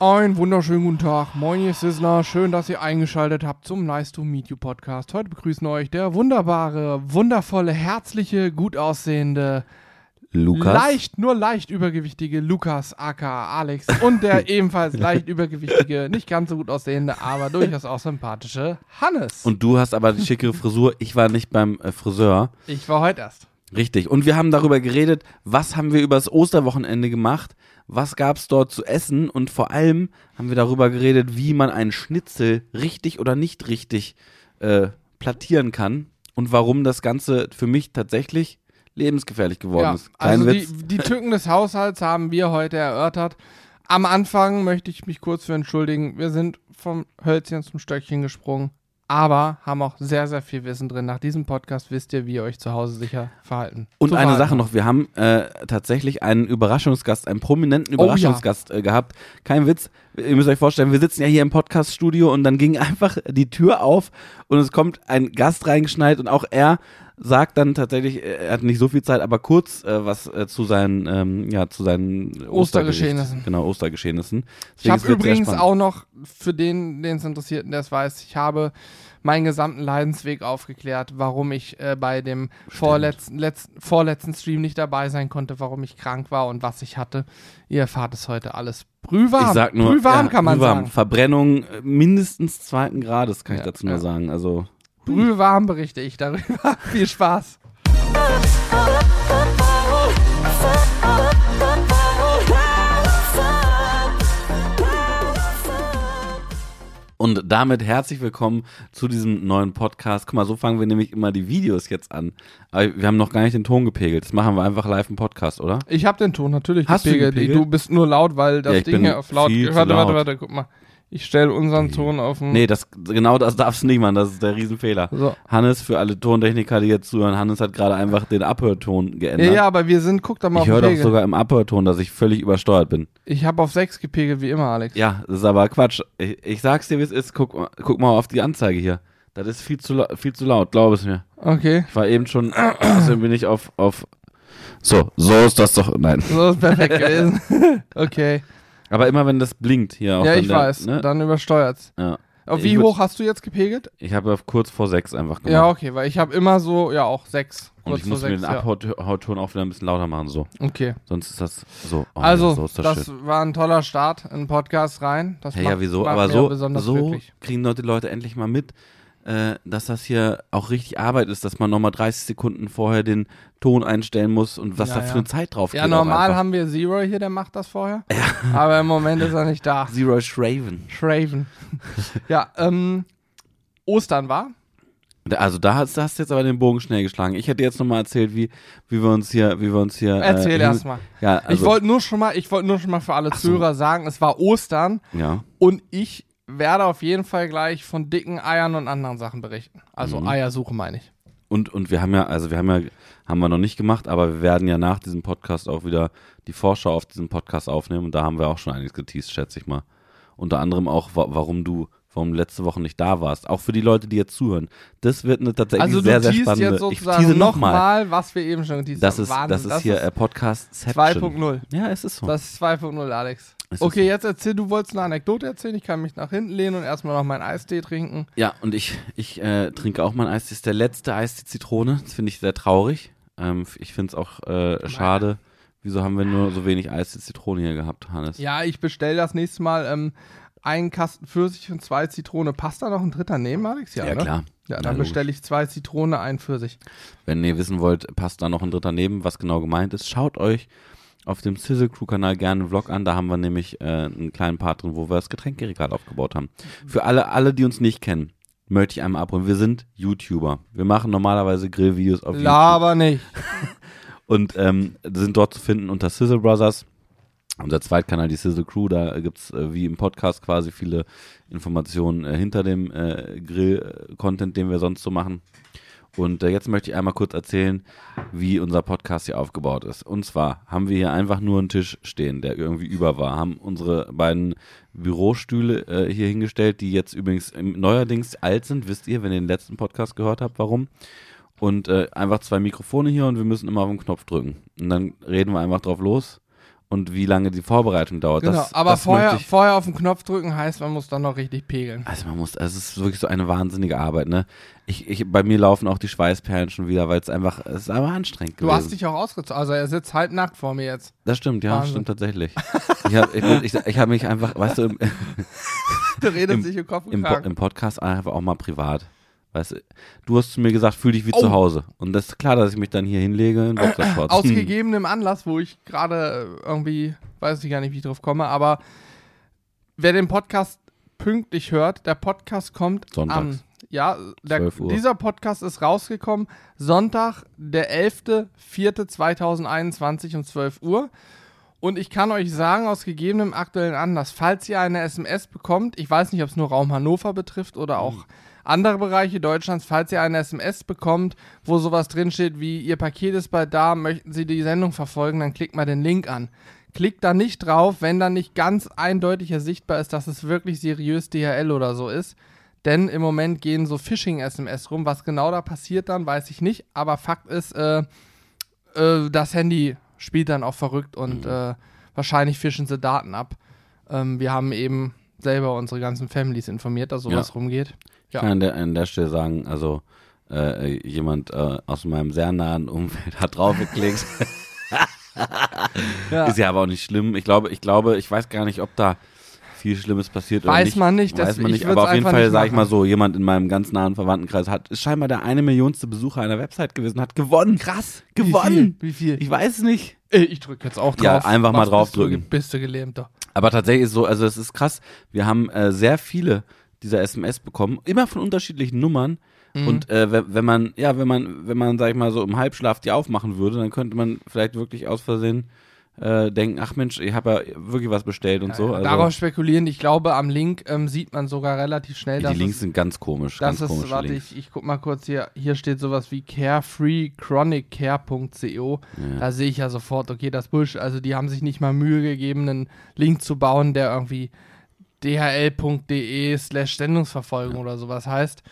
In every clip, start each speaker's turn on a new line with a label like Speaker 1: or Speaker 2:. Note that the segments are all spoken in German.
Speaker 1: Einen wunderschönen guten Tag. Moin, ihr Sizzler. Schön, dass ihr eingeschaltet habt zum Nice to Meet You Podcast. Heute begrüßen euch der wunderbare, wundervolle, herzliche, gut aussehende,
Speaker 2: Lukas.
Speaker 1: leicht, nur leicht übergewichtige Lukas aka Alex und der ebenfalls leicht übergewichtige, nicht ganz so gut aussehende, aber durchaus auch sympathische Hannes.
Speaker 2: Und du hast aber die schickere Frisur. Ich war nicht beim äh, Friseur.
Speaker 1: ich war heute erst.
Speaker 2: Richtig. Und wir haben darüber geredet, was haben wir übers Osterwochenende gemacht, was gab es dort zu essen und vor allem haben wir darüber geredet, wie man einen Schnitzel richtig oder nicht richtig äh, plattieren kann und warum das Ganze für mich tatsächlich lebensgefährlich geworden
Speaker 1: Ja,
Speaker 2: ist. Kein
Speaker 1: also die,
Speaker 2: Witz.
Speaker 1: die Tücken des Haushalts haben wir heute erörtert. Am Anfang möchte ich mich kurz für entschuldigen. Wir sind vom Hölzchen zum Stöckchen gesprungen, aber haben auch sehr, sehr viel Wissen drin. Nach diesem Podcast wisst ihr, wie ihr euch zu Hause sicher verhalten.
Speaker 2: Und eine
Speaker 1: verhalten
Speaker 2: Sache noch, wir haben äh, tatsächlich einen Überraschungsgast, einen prominenten
Speaker 1: Oh ja.
Speaker 2: Überraschungsgast äh, gehabt. Kein Witz, ihr müsst euch vorstellen, wir sitzen ja hier im Podcaststudio und dann ging einfach die Tür auf und es kommt ein Gast reingeschneit und auch er sagt dann tatsächlich, äh, er hat nicht so viel Zeit, aber kurz äh, was äh, zu seinen, ähm, ja, zu seinen
Speaker 1: Ostergeschehnissen.
Speaker 2: Genau, Ostergeschehnissen.
Speaker 1: Ich
Speaker 2: Deswegen,
Speaker 1: habe
Speaker 2: es wird sehr
Speaker 1: übrigens auch noch, für den, den es interessiert und der es weiß, ich habe meinen gesamten Leidensweg aufgeklärt, warum ich äh, bei dem vorletzten, letzten, vorletzten Stream nicht dabei sein konnte, warum ich krank war und was ich hatte. Ihr erfahrt es heute alles. Brühwarm.
Speaker 2: Ich sag nur,
Speaker 1: Brühwarm
Speaker 2: ja,
Speaker 1: kann man
Speaker 2: brühwarm.
Speaker 1: sagen.
Speaker 2: Verbrennung äh, mindestens zweiten Grades, kann ich
Speaker 1: Ja,
Speaker 2: dazu nur
Speaker 1: ja.
Speaker 2: sagen. Also
Speaker 1: Brühwarm berichte ich darüber. Viel Spaß.
Speaker 2: Und damit herzlich willkommen zu diesem neuen Podcast. Guck mal, so fangen wir nämlich immer die Videos jetzt an. Aber wir haben noch gar nicht den Ton gepegelt. Das machen wir einfach live im Podcast, oder?
Speaker 1: Ich habe den Ton natürlich
Speaker 2: Hast du
Speaker 1: gepegelt.
Speaker 2: gepegelt?
Speaker 1: Du bist nur laut, weil das
Speaker 2: Ja, ich
Speaker 1: Ding
Speaker 2: bin
Speaker 1: hier auf laut. Warte, warte, warte, guck mal. Ich stelle unseren Ton auf den.
Speaker 2: Nee, das, genau das darfst du nicht machen. Das ist der Riesenfehler.
Speaker 1: So.
Speaker 2: Hannes, für alle Tontechniker, die jetzt zuhören, Hannes hat gerade einfach den Abhörton
Speaker 1: Ja,
Speaker 2: geändert.
Speaker 1: ja, aber wir sind, guck doch mal
Speaker 2: ich
Speaker 1: auf
Speaker 2: höre
Speaker 1: den
Speaker 2: doch sogar im Abhörton, dass ich völlig übersteuert bin.
Speaker 1: Ich habe auf 6 gepegelt, wie immer, Alex.
Speaker 2: Ja, das ist aber Quatsch. Ich, ich sag's dir, wie es ist. Guck, mal- guck mal auf die Anzeige hier. Das ist viel zu, viel zu laut, glaub es mir.
Speaker 1: Okay.
Speaker 2: Ich war eben schon, deswegen bin ich auf, auf. So, so ist das doch. Nein.
Speaker 1: So ist perfekt gewesen. okay.
Speaker 2: Aber immer wenn das blinkt hier auch
Speaker 1: Ja, ich
Speaker 2: der,
Speaker 1: weiß.
Speaker 2: Ne?
Speaker 1: Dann übersteuert's.
Speaker 2: Ja.
Speaker 1: Auf wie hoch hast du jetzt gepegelt?
Speaker 2: Ich habe kurz vor sechs einfach gemacht.
Speaker 1: Ja, okay, weil ich habe immer so, ja, auch 6.
Speaker 2: Und ich muss mir den Abhautton auch wieder ein bisschen lauter machen, so.
Speaker 1: Okay.
Speaker 2: Sonst ist das so. Oh,
Speaker 1: Also,
Speaker 2: so ist das,
Speaker 1: das
Speaker 2: schön.
Speaker 1: war ein toller Start in den Podcast rein. Das
Speaker 2: Ja,
Speaker 1: macht,
Speaker 2: ja, wieso? Aber so,
Speaker 1: besonders
Speaker 2: so kriegen Leute, Leute endlich mal mit, äh, dass das hier auch richtig Arbeit ist, dass man nochmal 30 Sekunden vorher den Ton einstellen muss und was
Speaker 1: Ja,
Speaker 2: da für
Speaker 1: ja.
Speaker 2: eine Zeit drauf
Speaker 1: Ja,
Speaker 2: geht. auch
Speaker 1: normal haben wir Zero hier, der macht das vorher. Aber im Moment ist er nicht da.
Speaker 2: Zero Shraven.
Speaker 1: Shraven. ja, ähm, Ostern war.
Speaker 2: Also da hast, hast du jetzt aber den Bogen schnell geschlagen. Ich hätte jetzt nochmal erzählt, wie, wie wir uns hier, wie wir uns hier.
Speaker 1: Erzähl
Speaker 2: äh,
Speaker 1: erst mal.
Speaker 2: Ja, also,
Speaker 1: ich wollte nur schon mal, ich wollte nur schon mal für alle
Speaker 2: Ach so.
Speaker 1: Zuhörer sagen, es war Ostern
Speaker 2: ja.
Speaker 1: und ich werde auf jeden Fall gleich von dicken Eiern und anderen Sachen berichten. Also
Speaker 2: Mhm.
Speaker 1: Eiersuche meine ich.
Speaker 2: Und, und wir haben ja, also wir haben ja, haben wir noch nicht gemacht, aber wir werden ja nach diesem Podcast auch wieder die Vorschau auf diesen Podcast aufnehmen und da haben wir auch schon einiges geteased, schätze ich mal. Unter anderem auch, wa warum du, warum letzte Woche nicht da warst. Auch für die Leute, die jetzt zuhören. Das wird eine tatsächlich
Speaker 1: Also
Speaker 2: sehr, sehr spannende.
Speaker 1: jetzt
Speaker 2: ich
Speaker 1: sozusagen
Speaker 2: tease
Speaker 1: nochmal, was wir eben schon geteased
Speaker 2: Das
Speaker 1: haben.
Speaker 2: ist,
Speaker 1: Wahnsinn,
Speaker 2: das ist hier äh, Podcast
Speaker 1: 2.0.
Speaker 2: Ja, es ist so.
Speaker 1: Das ist 2.0, Alex.
Speaker 2: Es
Speaker 1: Okay, jetzt erzähl, du wolltest eine Anekdote erzählen. Ich kann mich nach hinten lehnen und erstmal noch meinen Eistee trinken.
Speaker 2: Ja, und ich, ich äh, trinke auch mein Eis. Das ist der letzte Eis, die Zitrone. Das finde ich sehr traurig. Ähm, ich finde es auch äh, schade. Wieso haben wir nur so wenig Eis, die Zitrone hier gehabt, Hannes?
Speaker 1: Ja, ich bestelle das nächste Mal ähm, einen Kasten Pfirsich und zwei Zitrone. Passt da noch ein dritter neben, Alex?
Speaker 2: Ja,
Speaker 1: ne?
Speaker 2: klar.
Speaker 1: Ja,
Speaker 2: Ja,
Speaker 1: dann bestelle ich zwei Zitrone, einen Pfirsich.
Speaker 2: Wenn ihr wissen wollt, passt da noch ein dritter neben, was genau gemeint ist, schaut euch auf dem Sizzle Crew Kanal gerne einen Vlog an. Da haben wir nämlich äh, einen kleinen Part drin, wo wir das Getränkeregal aufgebaut haben. Für alle, alle, die uns nicht kennen, möchte ich einmal abholen. Wir sind YouTuber. Wir machen normalerweise Grillvideos auf YouTube.
Speaker 1: Laber nicht.
Speaker 2: und ähm, sind dort zu finden unter Sizzle Brothers. Unser Zweitkanal, die Sizzle Crew, da gibt's äh, wie im Podcast quasi viele Informationen äh, hinter dem äh, Grill-Content, den wir sonst so machen. Und äh, jetzt möchte ich einmal kurz erzählen, wie unser Podcast hier aufgebaut ist. Und zwar haben wir hier einfach nur einen Tisch stehen, der irgendwie über war, haben unsere beiden Bürostühle äh, hier hingestellt, die jetzt übrigens neuerdings alt sind, wisst ihr, wenn ihr den letzten Podcast gehört habt, warum. Und äh, einfach zwei Mikrofone hier und wir müssen immer auf den Knopf drücken. Und dann reden wir einfach drauf los. Und wie lange die Vorbereitung dauert.
Speaker 1: Genau,
Speaker 2: das,
Speaker 1: aber
Speaker 2: das
Speaker 1: vorher, vorher auf den Knopf drücken heißt, man muss dann noch richtig pegeln.
Speaker 2: also man muss, also es ist wirklich so eine wahnsinnige Arbeit, ne? Ich, ich, bei mir laufen auch die Schweißperlen schon wieder, weil es einfach, es ist einfach anstrengend
Speaker 1: Du
Speaker 2: gewesen.
Speaker 1: hast dich auch ausgezogen. Also er sitzt halt nackt vor mir jetzt.
Speaker 2: das stimmt, ja,
Speaker 1: Wahnsinn.
Speaker 2: stimmt tatsächlich. Ich habe ich, ich, ich hab mich einfach, weißt du, im,
Speaker 1: Der redet
Speaker 2: Im-
Speaker 1: sich im Kopf
Speaker 2: im, im Podcast einfach auch mal privat. Weißt du, du hast zu mir gesagt, fühl dich wie
Speaker 1: Oh.
Speaker 2: zu Hause. Und das ist klar, dass ich mich dann hier hinlege in Boxershorts.
Speaker 1: Aus gegebenem Anlass, wo ich gerade äh, irgendwie, weiß ich gar nicht, wie ich drauf komme, aber wer den Podcast pünktlich hört, der Podcast kommt
Speaker 2: Sonntags.
Speaker 1: am, ja, der,
Speaker 2: 12 Uhr.
Speaker 1: dieser Podcast ist rausgekommen Sonntag, der 11.04.2021 um 12 Uhr. Und ich kann euch sagen, aus gegebenem aktuellen Anlass, falls ihr eine SMS bekommt, ich weiß nicht, ob es nur Raum Hannover betrifft oder auch andere Bereiche Deutschlands, falls ihr eine SMS bekommt, wo sowas drinsteht wie, Ihr Paket ist bald da, möchten Sie die Sendung verfolgen, dann klickt mal den Link an. Klickt da nicht drauf, wenn da nicht ganz eindeutig ersichtbar ist, dass es wirklich seriös DHL oder so ist. Denn im Moment gehen so Phishing-SMS rum. Was genau da passiert dann, weiß ich nicht. Aber Fakt ist, äh, äh, das Handy spielt dann auch verrückt und äh, wahrscheinlich fischen sie Daten ab. Ähm, wir haben eben selber unsere ganzen Families informiert, dass sowas
Speaker 2: Ja.
Speaker 1: rumgeht.
Speaker 2: Ich kann an der, an der Stelle sagen, also äh, jemand äh, aus meinem sehr nahen Umfeld hat draufgeklickt.
Speaker 1: Ja.
Speaker 2: Ist ja aber auch nicht schlimm. Ich glaube, ich glaube, ich weiß gar nicht, ob da viel Schlimmes passiert oder
Speaker 1: Weiß
Speaker 2: nicht.
Speaker 1: man nicht,
Speaker 2: Weiß
Speaker 1: das-
Speaker 2: man
Speaker 1: ich
Speaker 2: nicht. Aber auf jeden Fall, sage ich mal so, jemand in meinem ganz nahen Verwandtenkreis hat, ist scheinbar der eine Millionste Besucher einer Website gewesen, hat gewonnen.
Speaker 1: Krass.
Speaker 2: Gewonnen.
Speaker 1: Wie viel? Wie viel?
Speaker 2: Ich weiß es nicht.
Speaker 1: Ich drücke jetzt auch drauf.
Speaker 2: Ja, einfach mal
Speaker 1: Was
Speaker 2: draufdrücken.
Speaker 1: Bist du, bist du gelähmter.
Speaker 2: Aber tatsächlich ist so, also es ist krass. Wir haben äh, sehr viele dieser SMS bekommen, immer von unterschiedlichen Nummern.
Speaker 1: Mhm.
Speaker 2: Und äh, wenn, wenn man, ja, wenn man, wenn man, sag ich mal, so im Halbschlaf die aufmachen würde, dann könnte man vielleicht wirklich aus Versehen äh, denken, ach Mensch, ich habe ja wirklich was bestellt und so.
Speaker 1: Ja,
Speaker 2: Also,
Speaker 1: Darauf spekulieren. Ich glaube, am Link ähm, sieht man sogar relativ schnell, dass
Speaker 2: die Links
Speaker 1: es,
Speaker 2: sind ganz komisch,
Speaker 1: das
Speaker 2: ganz
Speaker 1: ist,
Speaker 2: komische
Speaker 1: warte,
Speaker 2: Links.
Speaker 1: ich, ich guck mal kurz hier, hier steht sowas wie carefreechronicare.co.
Speaker 2: Ja.
Speaker 1: Da sehe ich ja sofort, okay, das Busch, also die haben sich nicht mal Mühe gegeben, einen Link zu bauen, der irgendwie dhl.de slash Sendungsverfolgung oder sowas heißt.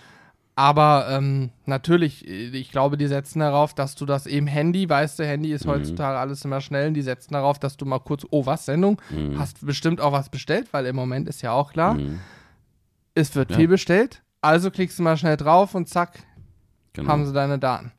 Speaker 1: Aber ähm, natürlich, äh, ich glaube, die setzen darauf, dass du das eben Handy, weißt du, Handy ist
Speaker 2: Mhm.
Speaker 1: heutzutage alles immer schnell, die setzen darauf, dass du mal kurz, oh, was, Sendung?
Speaker 2: Mhm.
Speaker 1: Hast bestimmt auch was bestellt, weil im Moment ist ja auch klar,
Speaker 2: Mhm.
Speaker 1: es wird
Speaker 2: Ja.
Speaker 1: viel bestellt. Also klickst du mal schnell drauf und zack,
Speaker 2: Genau.
Speaker 1: haben sie deine Daten.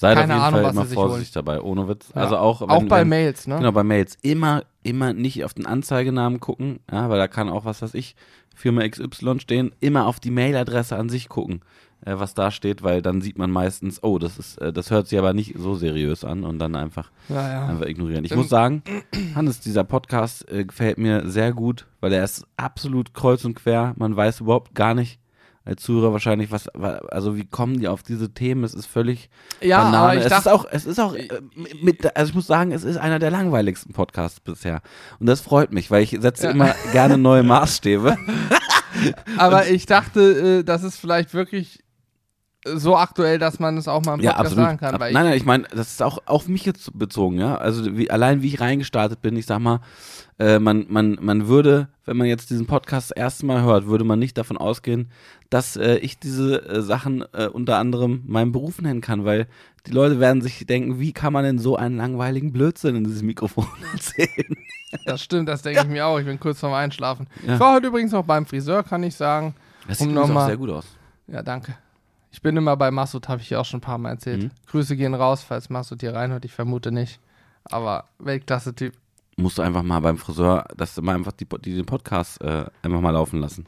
Speaker 2: Seid
Speaker 1: keine
Speaker 2: auf jeden
Speaker 1: Ahnung,
Speaker 2: Fall immer vorsichtig dabei, ohne Witz.
Speaker 1: Ja.
Speaker 2: Also auch, wenn,
Speaker 1: auch bei
Speaker 2: wenn,
Speaker 1: Mails, ne?
Speaker 2: Genau, bei Mails. Immer, immer nicht auf den Anzeigenamen gucken, ja, weil da kann auch was, was ich, Firma XY stehen, immer auf die Mailadresse an sich gucken, äh, was da steht, weil dann sieht man meistens, oh, das ist, äh, das hört sich aber nicht so seriös an und dann einfach,
Speaker 1: Ja, ja.
Speaker 2: einfach ignorieren. Ich
Speaker 1: Ähm,
Speaker 2: muss sagen, Hannes, dieser Podcast äh, gefällt mir sehr gut, weil er ist absolut kreuz und quer. Man weiß überhaupt gar nicht, als Zuhörer wahrscheinlich, was, wa- also wie kommen die auf diese Themen? Es ist völlig
Speaker 1: Ja,
Speaker 2: Banane.
Speaker 1: aber ich
Speaker 2: es ist
Speaker 1: dachte,
Speaker 2: auch, es ist auch, äh, mit, also ich muss sagen, es ist einer der langweiligsten Podcasts bisher. Und das freut mich, weil ich setze
Speaker 1: Ja.
Speaker 2: immer gerne neue Maßstäbe.
Speaker 1: aber ich dachte, äh, das ist vielleicht wirklich so aktuell, dass man es auch mal im
Speaker 2: ja,
Speaker 1: Podcast
Speaker 2: absolut.
Speaker 1: sagen kann.
Speaker 2: Nein, nein, ich meine, das ist auch auf mich jetzt bezogen, ja. Also wie, allein wie ich reingestartet bin, ich sag mal, äh, man, man, man würde, wenn man jetzt diesen Podcast das erste Mal hört, würde man nicht davon ausgehen, dass äh, ich diese äh, Sachen äh, unter anderem meinem Beruf nennen kann, weil die Leute werden sich denken, wie kann man denn so einen langweiligen Blödsinn in dieses Mikrofon erzählen?
Speaker 1: das stimmt, das denke ich mir auch. Ich bin kurz vorm Einschlafen.
Speaker 2: Ja.
Speaker 1: Ich war heute übrigens noch beim Friseur, kann ich sagen.
Speaker 2: Das
Speaker 1: Um
Speaker 2: sieht auch
Speaker 1: nochmal-
Speaker 2: sehr gut aus.
Speaker 1: Ja, danke. Ich bin immer bei Masud, habe ich ja auch schon ein paar Mal erzählt.
Speaker 2: Mhm.
Speaker 1: Grüße gehen raus, falls Masud hier reinhört. Ich vermute nicht. Aber Weltklasse-Typ.
Speaker 2: musst du einfach mal beim Friseur, dass du mal einfach die, die den Podcast äh, einfach mal laufen lassen.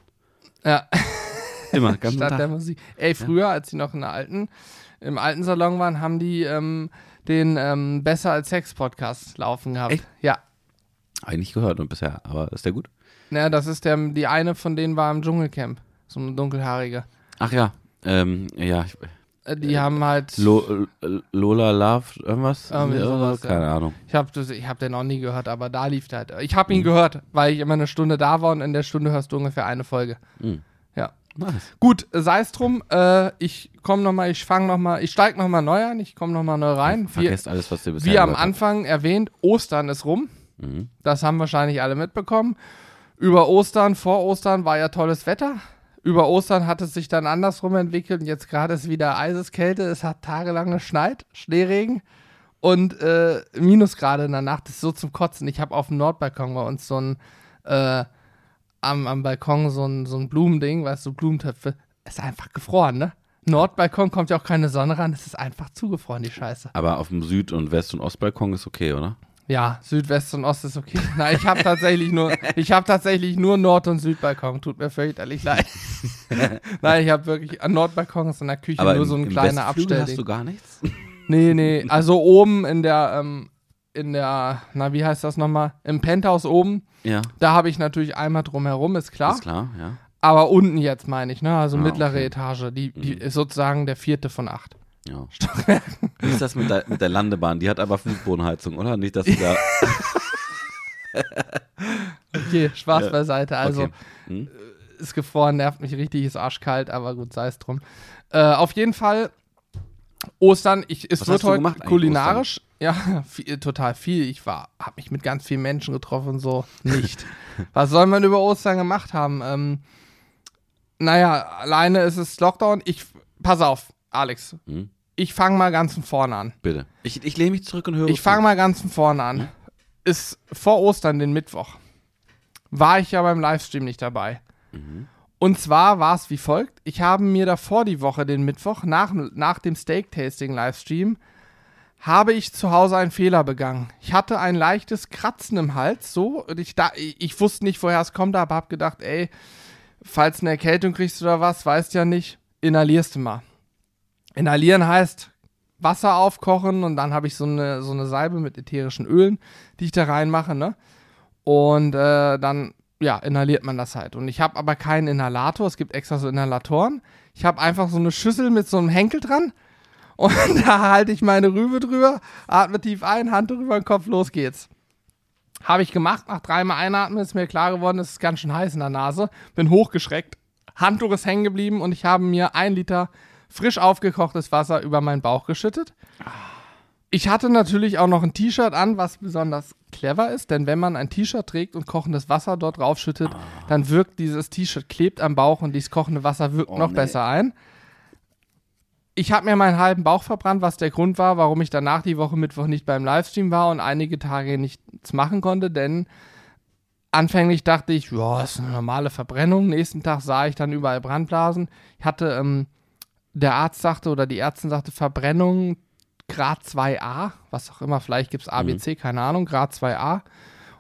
Speaker 1: Ja,
Speaker 2: Immer, ganz
Speaker 1: statt der
Speaker 2: Tag.
Speaker 1: Musik. Ey, früher, als die noch in der alten, im alten Salon waren, haben die ähm, den ähm, Besser als Sex-Podcast laufen gehabt.
Speaker 2: Echt?
Speaker 1: Ja.
Speaker 2: Hab ich nicht gehört und bisher, aber ist der gut?
Speaker 1: Naja, das ist der, die eine von denen war im Dschungelcamp. So eine dunkelhaarige.
Speaker 2: Ach ja, ähm, ja, ich,
Speaker 1: Äh, Die haben halt.
Speaker 2: Lo, äh, Lola Love, irgendwas? Ja,
Speaker 1: sowas,
Speaker 2: Keine
Speaker 1: ja.
Speaker 2: Ahnung.
Speaker 1: Ich habe ich hab den noch nie gehört, aber da lief der halt. Ich habe ihn
Speaker 2: Mhm.
Speaker 1: gehört, weil ich immer eine Stunde da war und in der Stunde hörst du ungefähr eine Folge.
Speaker 2: Mhm.
Speaker 1: Ja.
Speaker 2: Nice.
Speaker 1: Gut, sei es drum. Äh, ich komme nochmal, ich fange nochmal, ich steige nochmal neu ein, ich komme nochmal neu rein. Wie,
Speaker 2: Vergesst alles, was ihr bisher
Speaker 1: wie am. Anfang erwähnt, Ostern ist rum.
Speaker 2: Mhm.
Speaker 1: Das haben wahrscheinlich alle mitbekommen. Über Ostern, vor Ostern war ja tolles Wetter. Über Ostern hat es sich dann andersrum entwickelt und jetzt gerade ist wieder Eiseskälte. Es hat tagelang geschneit, Schneeregen. und äh, Minusgrade in der Nacht ist so zum Kotzen. Ich habe auf dem Nordbalkon bei uns so ein, äh, am, am Balkon so ein, so ein Blumending, weißt du, Blumentöpfe. Ist einfach gefroren, ne? Nordbalkon kommt ja auch keine Sonne ran, es ist einfach zugefroren, die Scheiße.
Speaker 2: Aber auf dem Süd- und West- und Ostbalkon ist okay, oder?
Speaker 1: Ja, Südwest und Ost ist okay. Nein, ich habe tatsächlich nur, ich habe tatsächlich nur Nord- und Südbalkon. Tut mir fürchterlich leid. Nein, ich habe wirklich an Nordbalkon ist in der Küche
Speaker 2: Aber
Speaker 1: nur
Speaker 2: im,
Speaker 1: so ein kleiner Abstell.
Speaker 2: hast du gar nichts?
Speaker 1: Nee, nee, also oben in der, ähm, in der, na, wie heißt das nochmal? Im Penthouse oben,
Speaker 2: Ja,
Speaker 1: da habe ich natürlich einmal drumherum, ist klar.
Speaker 2: ist klar, ja.
Speaker 1: Aber unten jetzt meine ich, ne? Also
Speaker 2: Ah,
Speaker 1: mittlere
Speaker 2: okay.
Speaker 1: Etage, die, die
Speaker 2: Mhm.
Speaker 1: ist sozusagen der vierte von acht.
Speaker 2: Ja. Wie ist das mit der, mit der Landebahn? Die hat aber Fußbodenheizung, oder? Nicht, dass du da.
Speaker 1: Okay, Spaß
Speaker 2: Ja,
Speaker 1: beiseite. Also
Speaker 2: okay. Hm?
Speaker 1: ist gefroren, nervt mich richtig, ist arschkalt, aber gut, sei es drum. Äh, auf jeden Fall Ostern, ich, es
Speaker 2: Was
Speaker 1: wird heute
Speaker 2: gemacht
Speaker 1: kulinarisch. Ja, viel, total viel. Ich war, habe mich mit ganz vielen Menschen getroffen, so nicht. Was soll man über Ostern gemacht haben? Ähm, naja, alleine ist es Lockdown. Ich, pass auf, Alex,
Speaker 2: Hm?
Speaker 1: ich fange mal ganz von vorne an.
Speaker 2: Bitte. Ich, ich lehne mich zurück und höre.
Speaker 1: Ich fange mal ganz von vorne an. Ist vor Ostern, den Mittwoch, war ich ja beim Livestream nicht dabei. Und zwar war es wie folgt: Ich habe mir davor die Woche, den Mittwoch, nach, nach dem Steak-Tasting-Livestream, habe ich zu Hause einen Fehler begangen. Ich hatte ein leichtes Kratzen im Hals, so. Und ich, da, ich wusste nicht, woher es kommt, aber habe gedacht, ey, falls du eine Erkältung kriegst oder was, weißt ja nicht, inhalierst du mal. Inhalieren heißt Wasser aufkochen und dann habe ich so eine, so eine Salbe mit ätherischen Ölen, die ich da reinmache, ne? Und äh, dann, ja, inhaliert man das halt. Und ich habe aber keinen Inhalator, es gibt extra so Inhalatoren. Ich habe einfach so eine Schüssel mit so einem Henkel dran und da halte ich meine Rübe drüber, atme tief ein, Hand drüber den Kopf, los geht's. Habe ich gemacht, nach dreimal einatmen ist mir klar geworden, es ist ganz schön heiß in der Nase. Bin hochgeschreckt, Handtuch ist hängen geblieben und ich habe mir ein Liter frisch aufgekochtes Wasser über meinen Bauch geschüttet. Ich hatte natürlich auch noch ein T-Shirt an, was besonders clever ist, denn wenn man ein T-Shirt trägt und kochendes Wasser dort draufschüttet, dann wirkt dieses T-Shirt klebt am Bauch und dieses kochende Wasser wirkt
Speaker 2: Oh,
Speaker 1: noch
Speaker 2: nee.
Speaker 1: besser ein. Ich habe mir meinen halben Bauch verbrannt, was der Grund war, warum ich danach die Woche Mittwoch nicht beim Livestream war und einige Tage nichts machen konnte, denn anfänglich dachte ich, ja, ist eine normale Verbrennung. Nächsten Tag sah ich dann überall Brandblasen. Ich hatte, ähm, der Arzt sagte oder die Ärztin sagte, Verbrennung Grad 2a, was auch immer, vielleicht gibt es ABC, keine Ahnung, Grad 2a.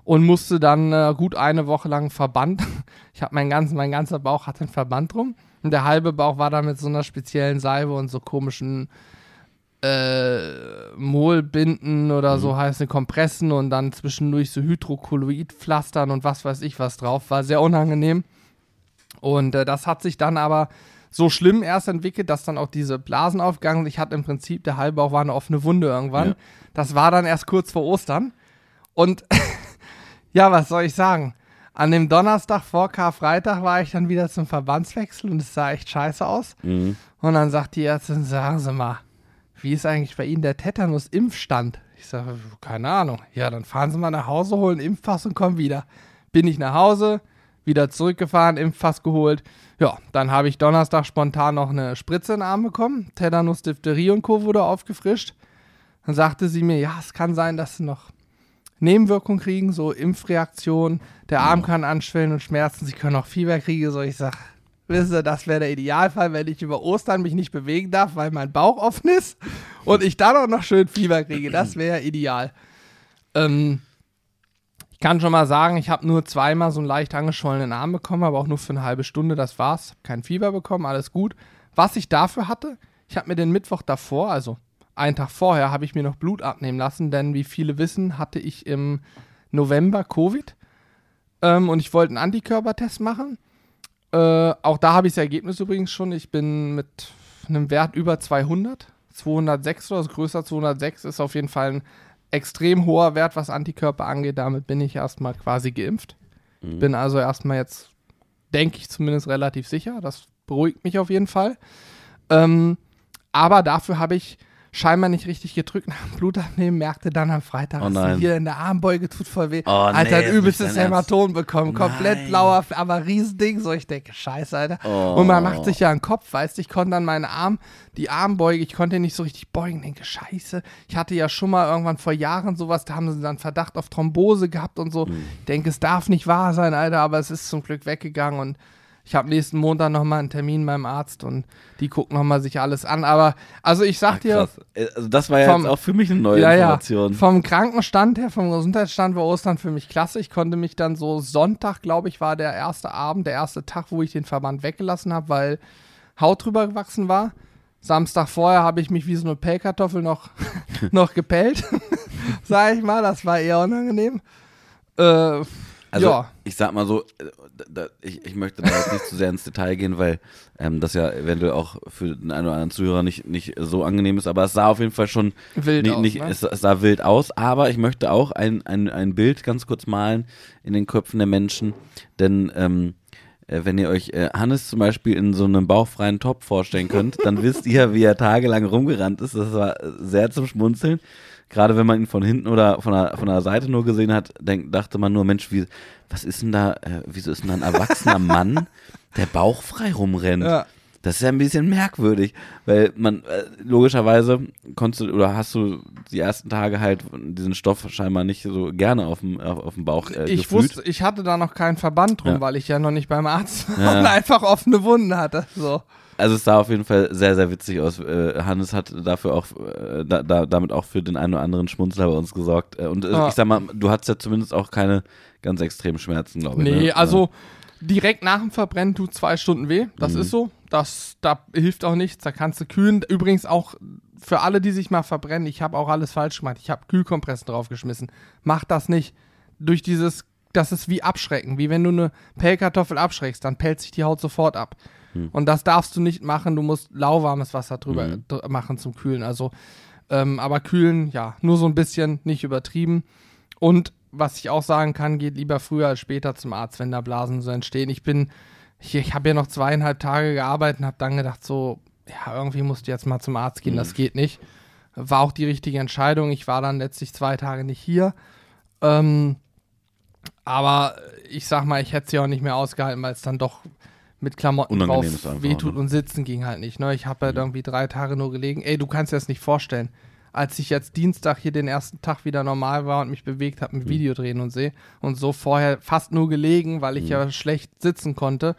Speaker 1: Und musste dann äh, gut eine Woche lang Verband. Ich habe mein, ganz, mein ganzer Bauch hatte einen Verband drum. Und der halbe Bauch war dann mit so einer speziellen Salbe und so komischen äh, Molbinden oder so heißen Kompressen und dann zwischendurch so Hydrokolloidpflastern und was weiß ich was drauf. War sehr unangenehm. Und äh, das hat sich dann aber so schlimm erst entwickelt, dass dann auch diese Blasen aufgegangen sind. Ich hatte im Prinzip, der halbe Bauch war eine offene Wunde irgendwann.
Speaker 2: Ja.
Speaker 1: Das war dann erst kurz vor Ostern. Und ja, was soll ich sagen? An dem Donnerstag vor Karfreitag war ich dann wieder zum Verbandswechsel und es sah echt scheiße aus.
Speaker 2: Mhm.
Speaker 1: Und dann sagt die Ärztin, sagen Sie mal, wie ist eigentlich bei Ihnen der Tetanus-Impfstand? Ich sage, keine Ahnung. Ja, dann fahren Sie mal nach Hause, holen Impfpass und kommen wieder. Bin ich nach Hause, wieder zurückgefahren, Impfpass geholt. Ja, dann habe ich Donnerstag spontan noch eine Spritze in den Arm bekommen. Tetanus, Diphtherie und Co. wurde aufgefrischt. Dann sagte sie mir, ja, es kann sein, dass Sie noch Nebenwirkungen kriegen, so Impfreaktionen. Der Arm kann anschwellen und schmerzen. Sie können auch Fieber kriegen. So, ich sage, wissen Sie, das wäre der Idealfall, wenn ich über Ostern mich nicht bewegen darf, weil mein Bauch offen ist und ich dann auch noch schön Fieber kriege. Das wäre ideal. Ähm, ich kann schon mal sagen, ich habe nur zweimal so einen leicht angeschwollenen Arm bekommen, aber auch nur für eine halbe Stunde. Das war's. Kein Fieber bekommen, alles gut. Was ich dafür hatte, ich habe mir den Mittwoch davor, also einen Tag vorher, habe ich mir noch Blut abnehmen lassen, denn wie viele wissen, hatte ich im November Covid ähm, und ich wollte einen Antikörpertest machen. Äh, auch da habe ich das Ergebnis übrigens schon. Ich bin mit einem Wert über 200, 206 oder so, größer 206 ist auf jeden Fall ein extrem hoher Wert, was Antikörper angeht. Damit bin ich erstmal quasi geimpft.
Speaker 2: Mhm.
Speaker 1: Bin also erstmal jetzt, denke ich zumindest relativ sicher. Das beruhigt mich auf jeden Fall. Ähm, aber dafür habe ich scheinbar nicht richtig gedrückt nach dem Blutabnehmen, merkte dann am Freitag,
Speaker 2: Oh
Speaker 1: dass sie hier in der Armbeuge tut voll weh.
Speaker 2: Oh,
Speaker 1: Alter,
Speaker 2: nee,
Speaker 1: ein übelstes. Hämatom bekommen, komplett blauer, aber Riesending. So, ich denke, scheiße, Alter.
Speaker 2: Oh.
Speaker 1: Und man macht sich ja einen Kopf, weißt du, ich konnte dann meinen Arm, die Armbeuge, ich konnte nicht so richtig beugen, denke, scheiße. Ich hatte ja schon mal irgendwann vor Jahren sowas, da haben sie dann Verdacht auf Thrombose gehabt und so. Ich denke, es darf nicht wahr sein, Alter, aber es ist zum Glück weggegangen und ich habe nächsten Montag nochmal einen Termin beim Arzt und die gucken nochmal sich alles an. Aber, also ich sag dir,
Speaker 2: Krass. Äh, Also das war ja
Speaker 1: Vom-
Speaker 2: jetzt auch für mich eine neue
Speaker 1: ja, ja,
Speaker 2: Information.
Speaker 1: vom Krankenstand her, vom Gesundheitsstand war Ostern für mich klasse. Ich konnte mich dann so Sonntag, glaube ich, war der erste Abend, der erste Tag, wo ich den Verband weggelassen habe, weil Haut drüber gewachsen war. Samstag vorher habe ich mich wie so eine Pellkartoffel noch, noch gepellt, sag ich mal. Das war eher unangenehm. Äh,
Speaker 2: Also
Speaker 1: ja,
Speaker 2: ich sag mal so, äh, da, ich, ich möchte da jetzt nicht zu sehr ins Detail gehen, weil ähm, das ja eventuell auch für den einen oder anderen Zuhörer nicht, nicht so angenehm ist, aber es sah auf jeden Fall schon
Speaker 1: wild
Speaker 2: nicht,
Speaker 1: aus,
Speaker 2: nicht,
Speaker 1: ne?
Speaker 2: es, es sah wild aus, aber ich möchte auch ein, ein, ein Bild ganz kurz malen in den Köpfen der Menschen, denn ähm, äh, wenn ihr euch äh, Hannes zum Beispiel in so einem bauchfreien Top vorstellen könnt, dann wisst ihr, wie er tagelang rumgerannt ist. Das war sehr zum Schmunzeln. Gerade wenn man ihn von hinten oder von der, von der Seite nur gesehen hat, denk, dachte man nur, Mensch, wie, was ist denn da, äh, wieso ist denn da ein erwachsener Mann, der bauchfrei rumrennt?
Speaker 1: Ja.
Speaker 2: Das ist ja ein bisschen merkwürdig, weil man äh, logischerweise konntest du oder hast du die ersten Tage halt diesen Stoff scheinbar nicht so gerne auf dem, auf, auf dem Bauch äh,
Speaker 1: ich
Speaker 2: gefühlt.
Speaker 1: wusste, ich hatte da noch keinen Verband drum,
Speaker 2: Ja.
Speaker 1: weil ich ja noch nicht beim Arzt war
Speaker 2: Ja.
Speaker 1: und einfach offene Wunden hatte. So.
Speaker 2: Also es sah auf jeden Fall sehr, sehr witzig aus. Äh, Hannes hat dafür auch, äh, da, da, damit auch für den einen oder anderen Schmunzler bei uns gesorgt. Äh, und
Speaker 1: Ah.
Speaker 2: ich sag mal, du hattest ja zumindest auch keine ganz extremen Schmerzen, glaube ich.
Speaker 1: Nee,
Speaker 2: ne?
Speaker 1: also direkt nach dem Verbrennen tut zwei Stunden weh. Das
Speaker 2: Mhm.
Speaker 1: ist so. Das, da hilft auch nichts. Da kannst du kühlen. Übrigens auch für alle, die sich mal verbrennen, ich habe auch alles falsch gemacht. Ich habe Kühlkompressen draufgeschmissen. Mach das nicht. Durch dieses, das ist wie abschrecken. Wie wenn du eine Pellkartoffel abschreckst, dann pellt sich die Haut sofort ab.
Speaker 2: Hm.
Speaker 1: Und das darfst du nicht machen. Du musst lauwarmes Wasser drüber
Speaker 2: Mhm.
Speaker 1: dr machen zum Kühlen. Also, ähm, aber kühlen, ja, nur so ein bisschen, nicht übertrieben. Und was ich auch sagen kann, geht lieber früher als später zum Arzt, wenn da Blasen so entstehen. Ich bin, ich, ich habe ja noch zweieinhalb Tage gearbeitet und habe dann gedacht, so, ja, irgendwie musst du jetzt mal zum Arzt gehen, das geht nicht. War auch die richtige Entscheidung. Ich war dann letztlich zwei Tage nicht hier. Ähm, aber ich sag mal, ich hätte es ja auch nicht mehr ausgehalten, weil es dann doch mit Klamotten drauf
Speaker 2: einfach,
Speaker 1: wehtut
Speaker 2: ne?
Speaker 1: und sitzen ging halt nicht. Ne? Ich habe halt irgendwie drei Tage nur gelegen. Ey, du kannst dir das nicht vorstellen. Als ich jetzt Dienstag hier den ersten Tag wieder normal war und mich bewegt habe mit Video drehen und sehe und so vorher fast nur gelegen, weil ich ja schlecht sitzen konnte.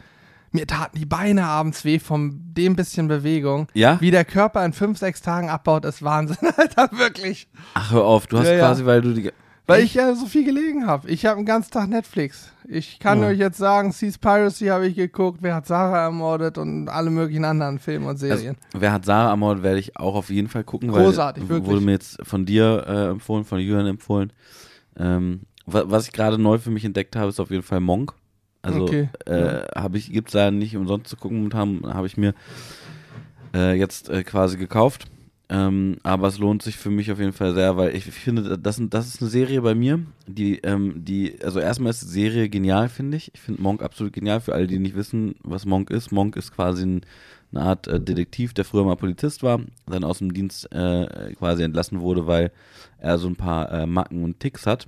Speaker 1: Mir taten die Beine abends weh von dem bisschen Bewegung.
Speaker 2: Ja?
Speaker 1: Wie der Körper in fünf, sechs Tagen abbaut, ist Wahnsinn, Alter, wirklich.
Speaker 2: Ach, hör auf, du hast
Speaker 1: Ja, ja.
Speaker 2: quasi, weil du die.
Speaker 1: Weil ich ja so viel gelegen habe. Ich habe den ganzen Tag Netflix. Ich kann
Speaker 2: Ja.
Speaker 1: euch jetzt sagen, Seaspiracy habe ich geguckt, wer hat Sarah ermordet und alle möglichen anderen Filme und Serien.
Speaker 2: Also, wer hat Sarah ermordet, werde ich auch auf jeden Fall gucken.
Speaker 1: Großartig,
Speaker 2: weil,
Speaker 1: wirklich.
Speaker 2: Wurde mir jetzt von dir äh, empfohlen, von Jürgen empfohlen. Ähm, wa was ich gerade neu für mich entdeckt habe, ist auf jeden Fall Monk. Also
Speaker 1: Okay,
Speaker 2: äh, habe ich, gibt es da nicht umsonst zu gucken momentan, habe ich mir äh, jetzt äh, quasi gekauft. Ähm, aber es lohnt sich für mich auf jeden Fall sehr, weil ich finde, das, das ist eine Serie bei mir, die, ähm, die, also erstmal ist die Serie genial, finde ich. Ich finde Monk absolut genial. Für alle, die nicht wissen, was Monk ist. Monk ist quasi ein, eine Art äh, Detektiv, der früher mal Polizist war, dann aus dem Dienst äh, quasi entlassen wurde, weil er so ein paar äh, Macken und Ticks hat.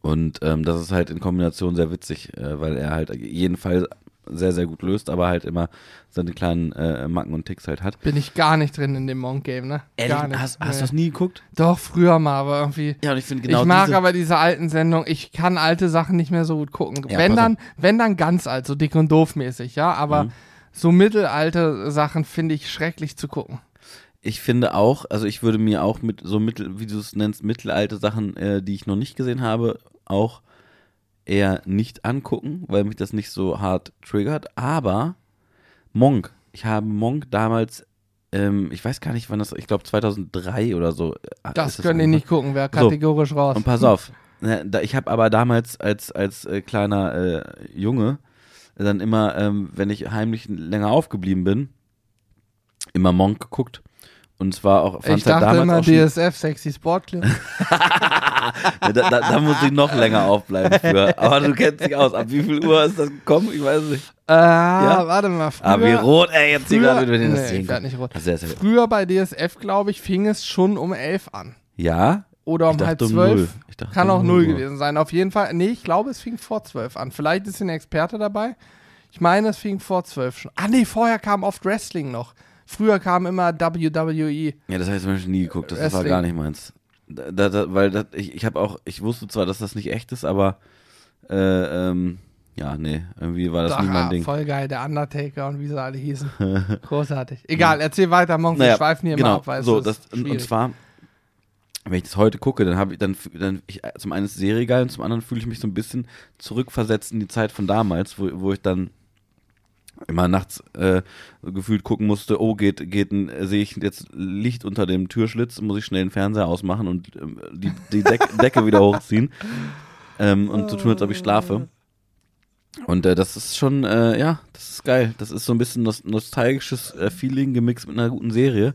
Speaker 2: Und ähm, das ist halt in Kombination sehr witzig, äh, weil er halt jeden Fall sehr, sehr gut löst, aber halt immer seine kleinen äh, Macken und Ticks halt hat.
Speaker 1: Bin ich gar nicht drin in dem Monk-Game, ne? Gar nicht.
Speaker 2: hast, hast
Speaker 1: Nee.
Speaker 2: du das nie geguckt?
Speaker 1: Doch, früher mal, aber irgendwie.
Speaker 2: Ja, und ich finde genau
Speaker 1: ich mag
Speaker 2: diese,
Speaker 1: aber diese alten Sendungen, ich kann alte Sachen nicht mehr so gut gucken.
Speaker 2: Ja,
Speaker 1: wenn dann, wenn dann ganz alt, so dick und doof mäßig, ja, aber
Speaker 2: Mhm.
Speaker 1: so mittelalte Sachen finde ich schrecklich zu gucken.
Speaker 2: ich finde auch, also ich würde mir auch mit so mittel, wie du es nennst, mittelalte Sachen, äh, die ich noch nicht gesehen habe, auch eher nicht angucken, weil mich das nicht so hart triggert. Aber Monk, ich habe Monk damals, ähm, ich weiß gar nicht, wann das, ich glaube 2003 oder so. äh,
Speaker 1: Das
Speaker 2: ist
Speaker 1: können die nicht gucken, wäre kategorisch raus.
Speaker 2: Und pass auf, ne, ich habe aber damals als, als äh, kleiner äh, Junge dann immer, ähm, wenn ich heimlich länger aufgeblieben bin, immer Monk geguckt. Und zwar auch,
Speaker 1: Ich
Speaker 2: fand's halt
Speaker 1: dachte
Speaker 2: damals
Speaker 1: immer DSF, Sexy Sport Club.
Speaker 2: da, da, da muss ich noch länger aufbleiben für. Aber du kennst dich aus. Ab wie viel Uhr ist das gekommen? Ich weiß nicht.
Speaker 1: Äh, ja? warte mal. Früher,
Speaker 2: Ah, wie rot, ey, jetzt hier
Speaker 1: früher,
Speaker 2: gerade, wenn
Speaker 1: nee, ich nicht rot.
Speaker 2: Sehr, sehr,
Speaker 1: Früher bei DSF, glaube ich, fing es schon um 11 an.
Speaker 2: ja?
Speaker 1: Oder um halb
Speaker 2: um
Speaker 1: zwölf.
Speaker 2: dachte
Speaker 1: Kann
Speaker 2: um
Speaker 1: auch null
Speaker 2: null.
Speaker 1: gewesen sein. Auf jeden Fall, nee, ich glaube, es fing vor zwölf an. Vielleicht ist ein Experte dabei. Ich meine, es fing vor zwölf schon. Ah, nee, vorher kam oft Wrestling noch. Früher kam immer. WWE.
Speaker 2: Ja, das habe ich zum Beispiel nie geguckt. Das war
Speaker 1: Wrestling.
Speaker 2: gar nicht meins. Da, da, weil das, ich, ich habe auch, ich wusste zwar, dass das nicht echt ist, aber äh, ähm, ja, nee, irgendwie war das nie
Speaker 1: Doch,
Speaker 2: mein
Speaker 1: ah,
Speaker 2: Ding.
Speaker 1: Voll geil, der Undertaker und wie sie alle hießen. Großartig. Egal, erzähl weiter. Wir
Speaker 2: Naja,
Speaker 1: schweifen hier
Speaker 2: genau,
Speaker 1: mal ab, weil
Speaker 2: so, das,
Speaker 1: ist
Speaker 2: und,
Speaker 1: schwierig.
Speaker 2: zwar, wenn ich das heute gucke, dann habe ich dann, dann ich, zum einen ist Serie geil und zum anderen fühle ich mich so ein bisschen zurückversetzt in die Zeit von damals, wo, wo ich dann immer nachts äh, gefühlt gucken musste, oh, geht, geht ein, sehe ich jetzt Licht unter dem Türschlitz, muss ich schnell den Fernseher ausmachen und ähm, die, die Deck, Decke wieder hochziehen ähm, und so tun, als ob ich schlafe. Und äh, das ist schon, äh, ja, das ist geil. Das ist so ein bisschen nos nostalgisches äh, Feeling gemixt mit einer guten Serie.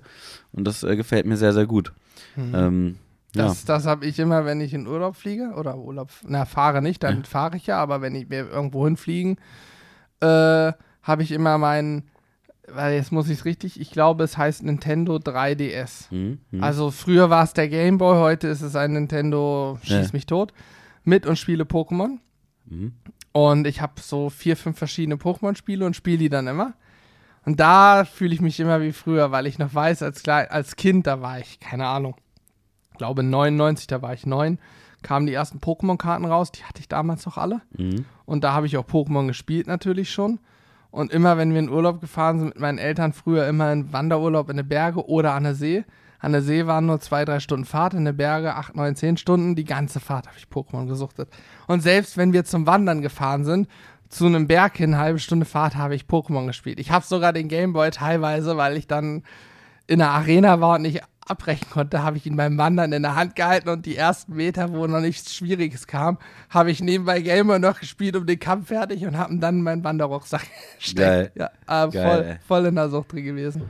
Speaker 2: Und das äh, gefällt mir sehr, sehr gut. Ähm, ja.
Speaker 1: Das, das habe ich immer, wenn ich in Urlaub fliege oder Urlaub, na, fahre nicht, dann fahre ich ja, aber wenn ich wir irgendwo hinfliegen, äh, habe ich immer meinen, weil jetzt muss ich es richtig, ich glaube, es heißt Nintendo 3DS.
Speaker 2: Hm, hm.
Speaker 1: Also früher war es der Game Boy, heute ist es ein Nintendo Schieß mich tot mit und spiele Pokémon.
Speaker 2: Mhm.
Speaker 1: Und ich habe so vier, fünf verschiedene Pokémon-Spiele und spiele die dann immer. Und da fühle ich mich immer wie früher, weil ich noch weiß, als, Klei- als Kind, da war ich, keine Ahnung, ich glaube 99, da war ich neun, kamen die ersten Pokémon-Karten raus, die hatte ich damals noch alle.
Speaker 2: Mhm.
Speaker 1: Und da habe ich auch Pokémon gespielt natürlich schon. Und immer, wenn wir in Urlaub gefahren sind mit meinen Eltern, früher immer in Wanderurlaub in den Berge oder an der See. An der See waren nur zwei, drei Stunden Fahrt, in den Berge acht, neun, zehn Stunden. Die ganze Fahrt habe ich Pokémon gesuchtet. Und selbst wenn wir zum Wandern gefahren sind, zu einem Berg hin, eine halbe Stunde Fahrt, habe ich Pokémon gespielt. Ich habe sogar den Gameboy teilweise, weil ich dann in der Arena war und nicht abbrechen konnte, habe ich ihn beim Wandern in der Hand gehalten und die ersten Meter, wo noch nichts Schwieriges kam, habe ich nebenbei Gamer noch gespielt um den Kampf fertig und habe ihn dann in meinen Wanderrucksack
Speaker 2: Geil.
Speaker 1: gesteckt. Ja, äh,
Speaker 2: Geil,
Speaker 1: voll,
Speaker 2: ey.
Speaker 1: voll in der Sucht drin gewesen.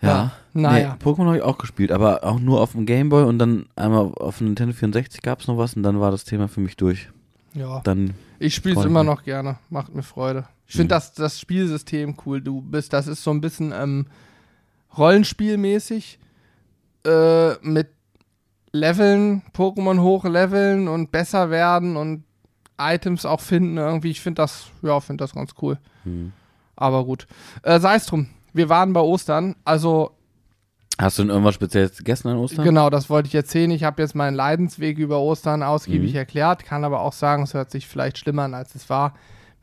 Speaker 2: Ja.
Speaker 1: Ja, naja.
Speaker 2: Nee, Pokémon habe ich auch gespielt, aber auch nur auf dem Gameboy und dann einmal auf dem Nintendo 64 gab es noch was und dann war das Thema für mich durch.
Speaker 1: Ja,
Speaker 2: Dann,
Speaker 1: ich spiele es immer noch gerne. Macht mir Freude. Ich finde
Speaker 2: Mhm.
Speaker 1: das, das Spielsystem cool. Du bist, das ist so ein bisschen ähm, Rollenspielmäßig äh, mit Leveln, Pokémon hochleveln und besser werden und Items auch finden irgendwie. Ich finde das, ja, finde das ganz cool.
Speaker 2: hm.
Speaker 1: Aber gut. Äh, Sei es drum. Wir waren bei Ostern. Also,
Speaker 2: Hast du denn irgendwas Spezielles gegessen an Ostern?
Speaker 1: genau, das wollte ich erzählen. Ich habe jetzt meinen Leidensweg über Ostern ausgiebig
Speaker 2: Mhm.
Speaker 1: erklärt. Kann aber auch sagen, es hört sich vielleicht schlimmer an, als es war.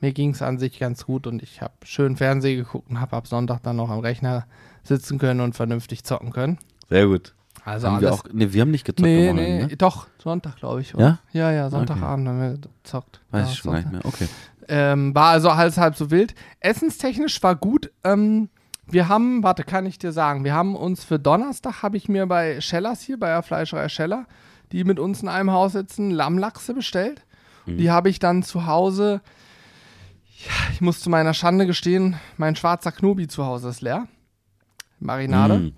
Speaker 1: Mir ging es an sich ganz gut und ich habe schön Fernsehen geguckt und habe ab Sonntag dann noch am Rechner sitzen können und vernünftig zocken können.
Speaker 2: Sehr gut.
Speaker 1: Also
Speaker 2: haben wir
Speaker 1: alles.
Speaker 2: auch, nee, wir haben nicht gezockt
Speaker 1: nee, nee,
Speaker 2: ne?
Speaker 1: doch, Sonntag, glaube ich.
Speaker 2: Ja?
Speaker 1: Ja, ja, Sonntagabend haben wir gezockt.
Speaker 2: Weiß
Speaker 1: ja,
Speaker 2: ich schon gar nicht mehr. Okay.
Speaker 1: Ähm, war also alles halb so wild. Essenstechnisch war gut. Ähm, wir haben, warte, kann ich dir sagen, wir haben uns für Donnerstag, habe ich mir bei Schellers hier, bei der Fleischerei Scheller, die mit uns in einem Haus sitzen, Lammlachse bestellt.
Speaker 2: Mhm.
Speaker 1: Die habe ich dann zu Hause, ja, ich muss zu meiner Schande gestehen, mein schwarzer Knobi zu Hause ist leer. Marinade.
Speaker 2: Hm.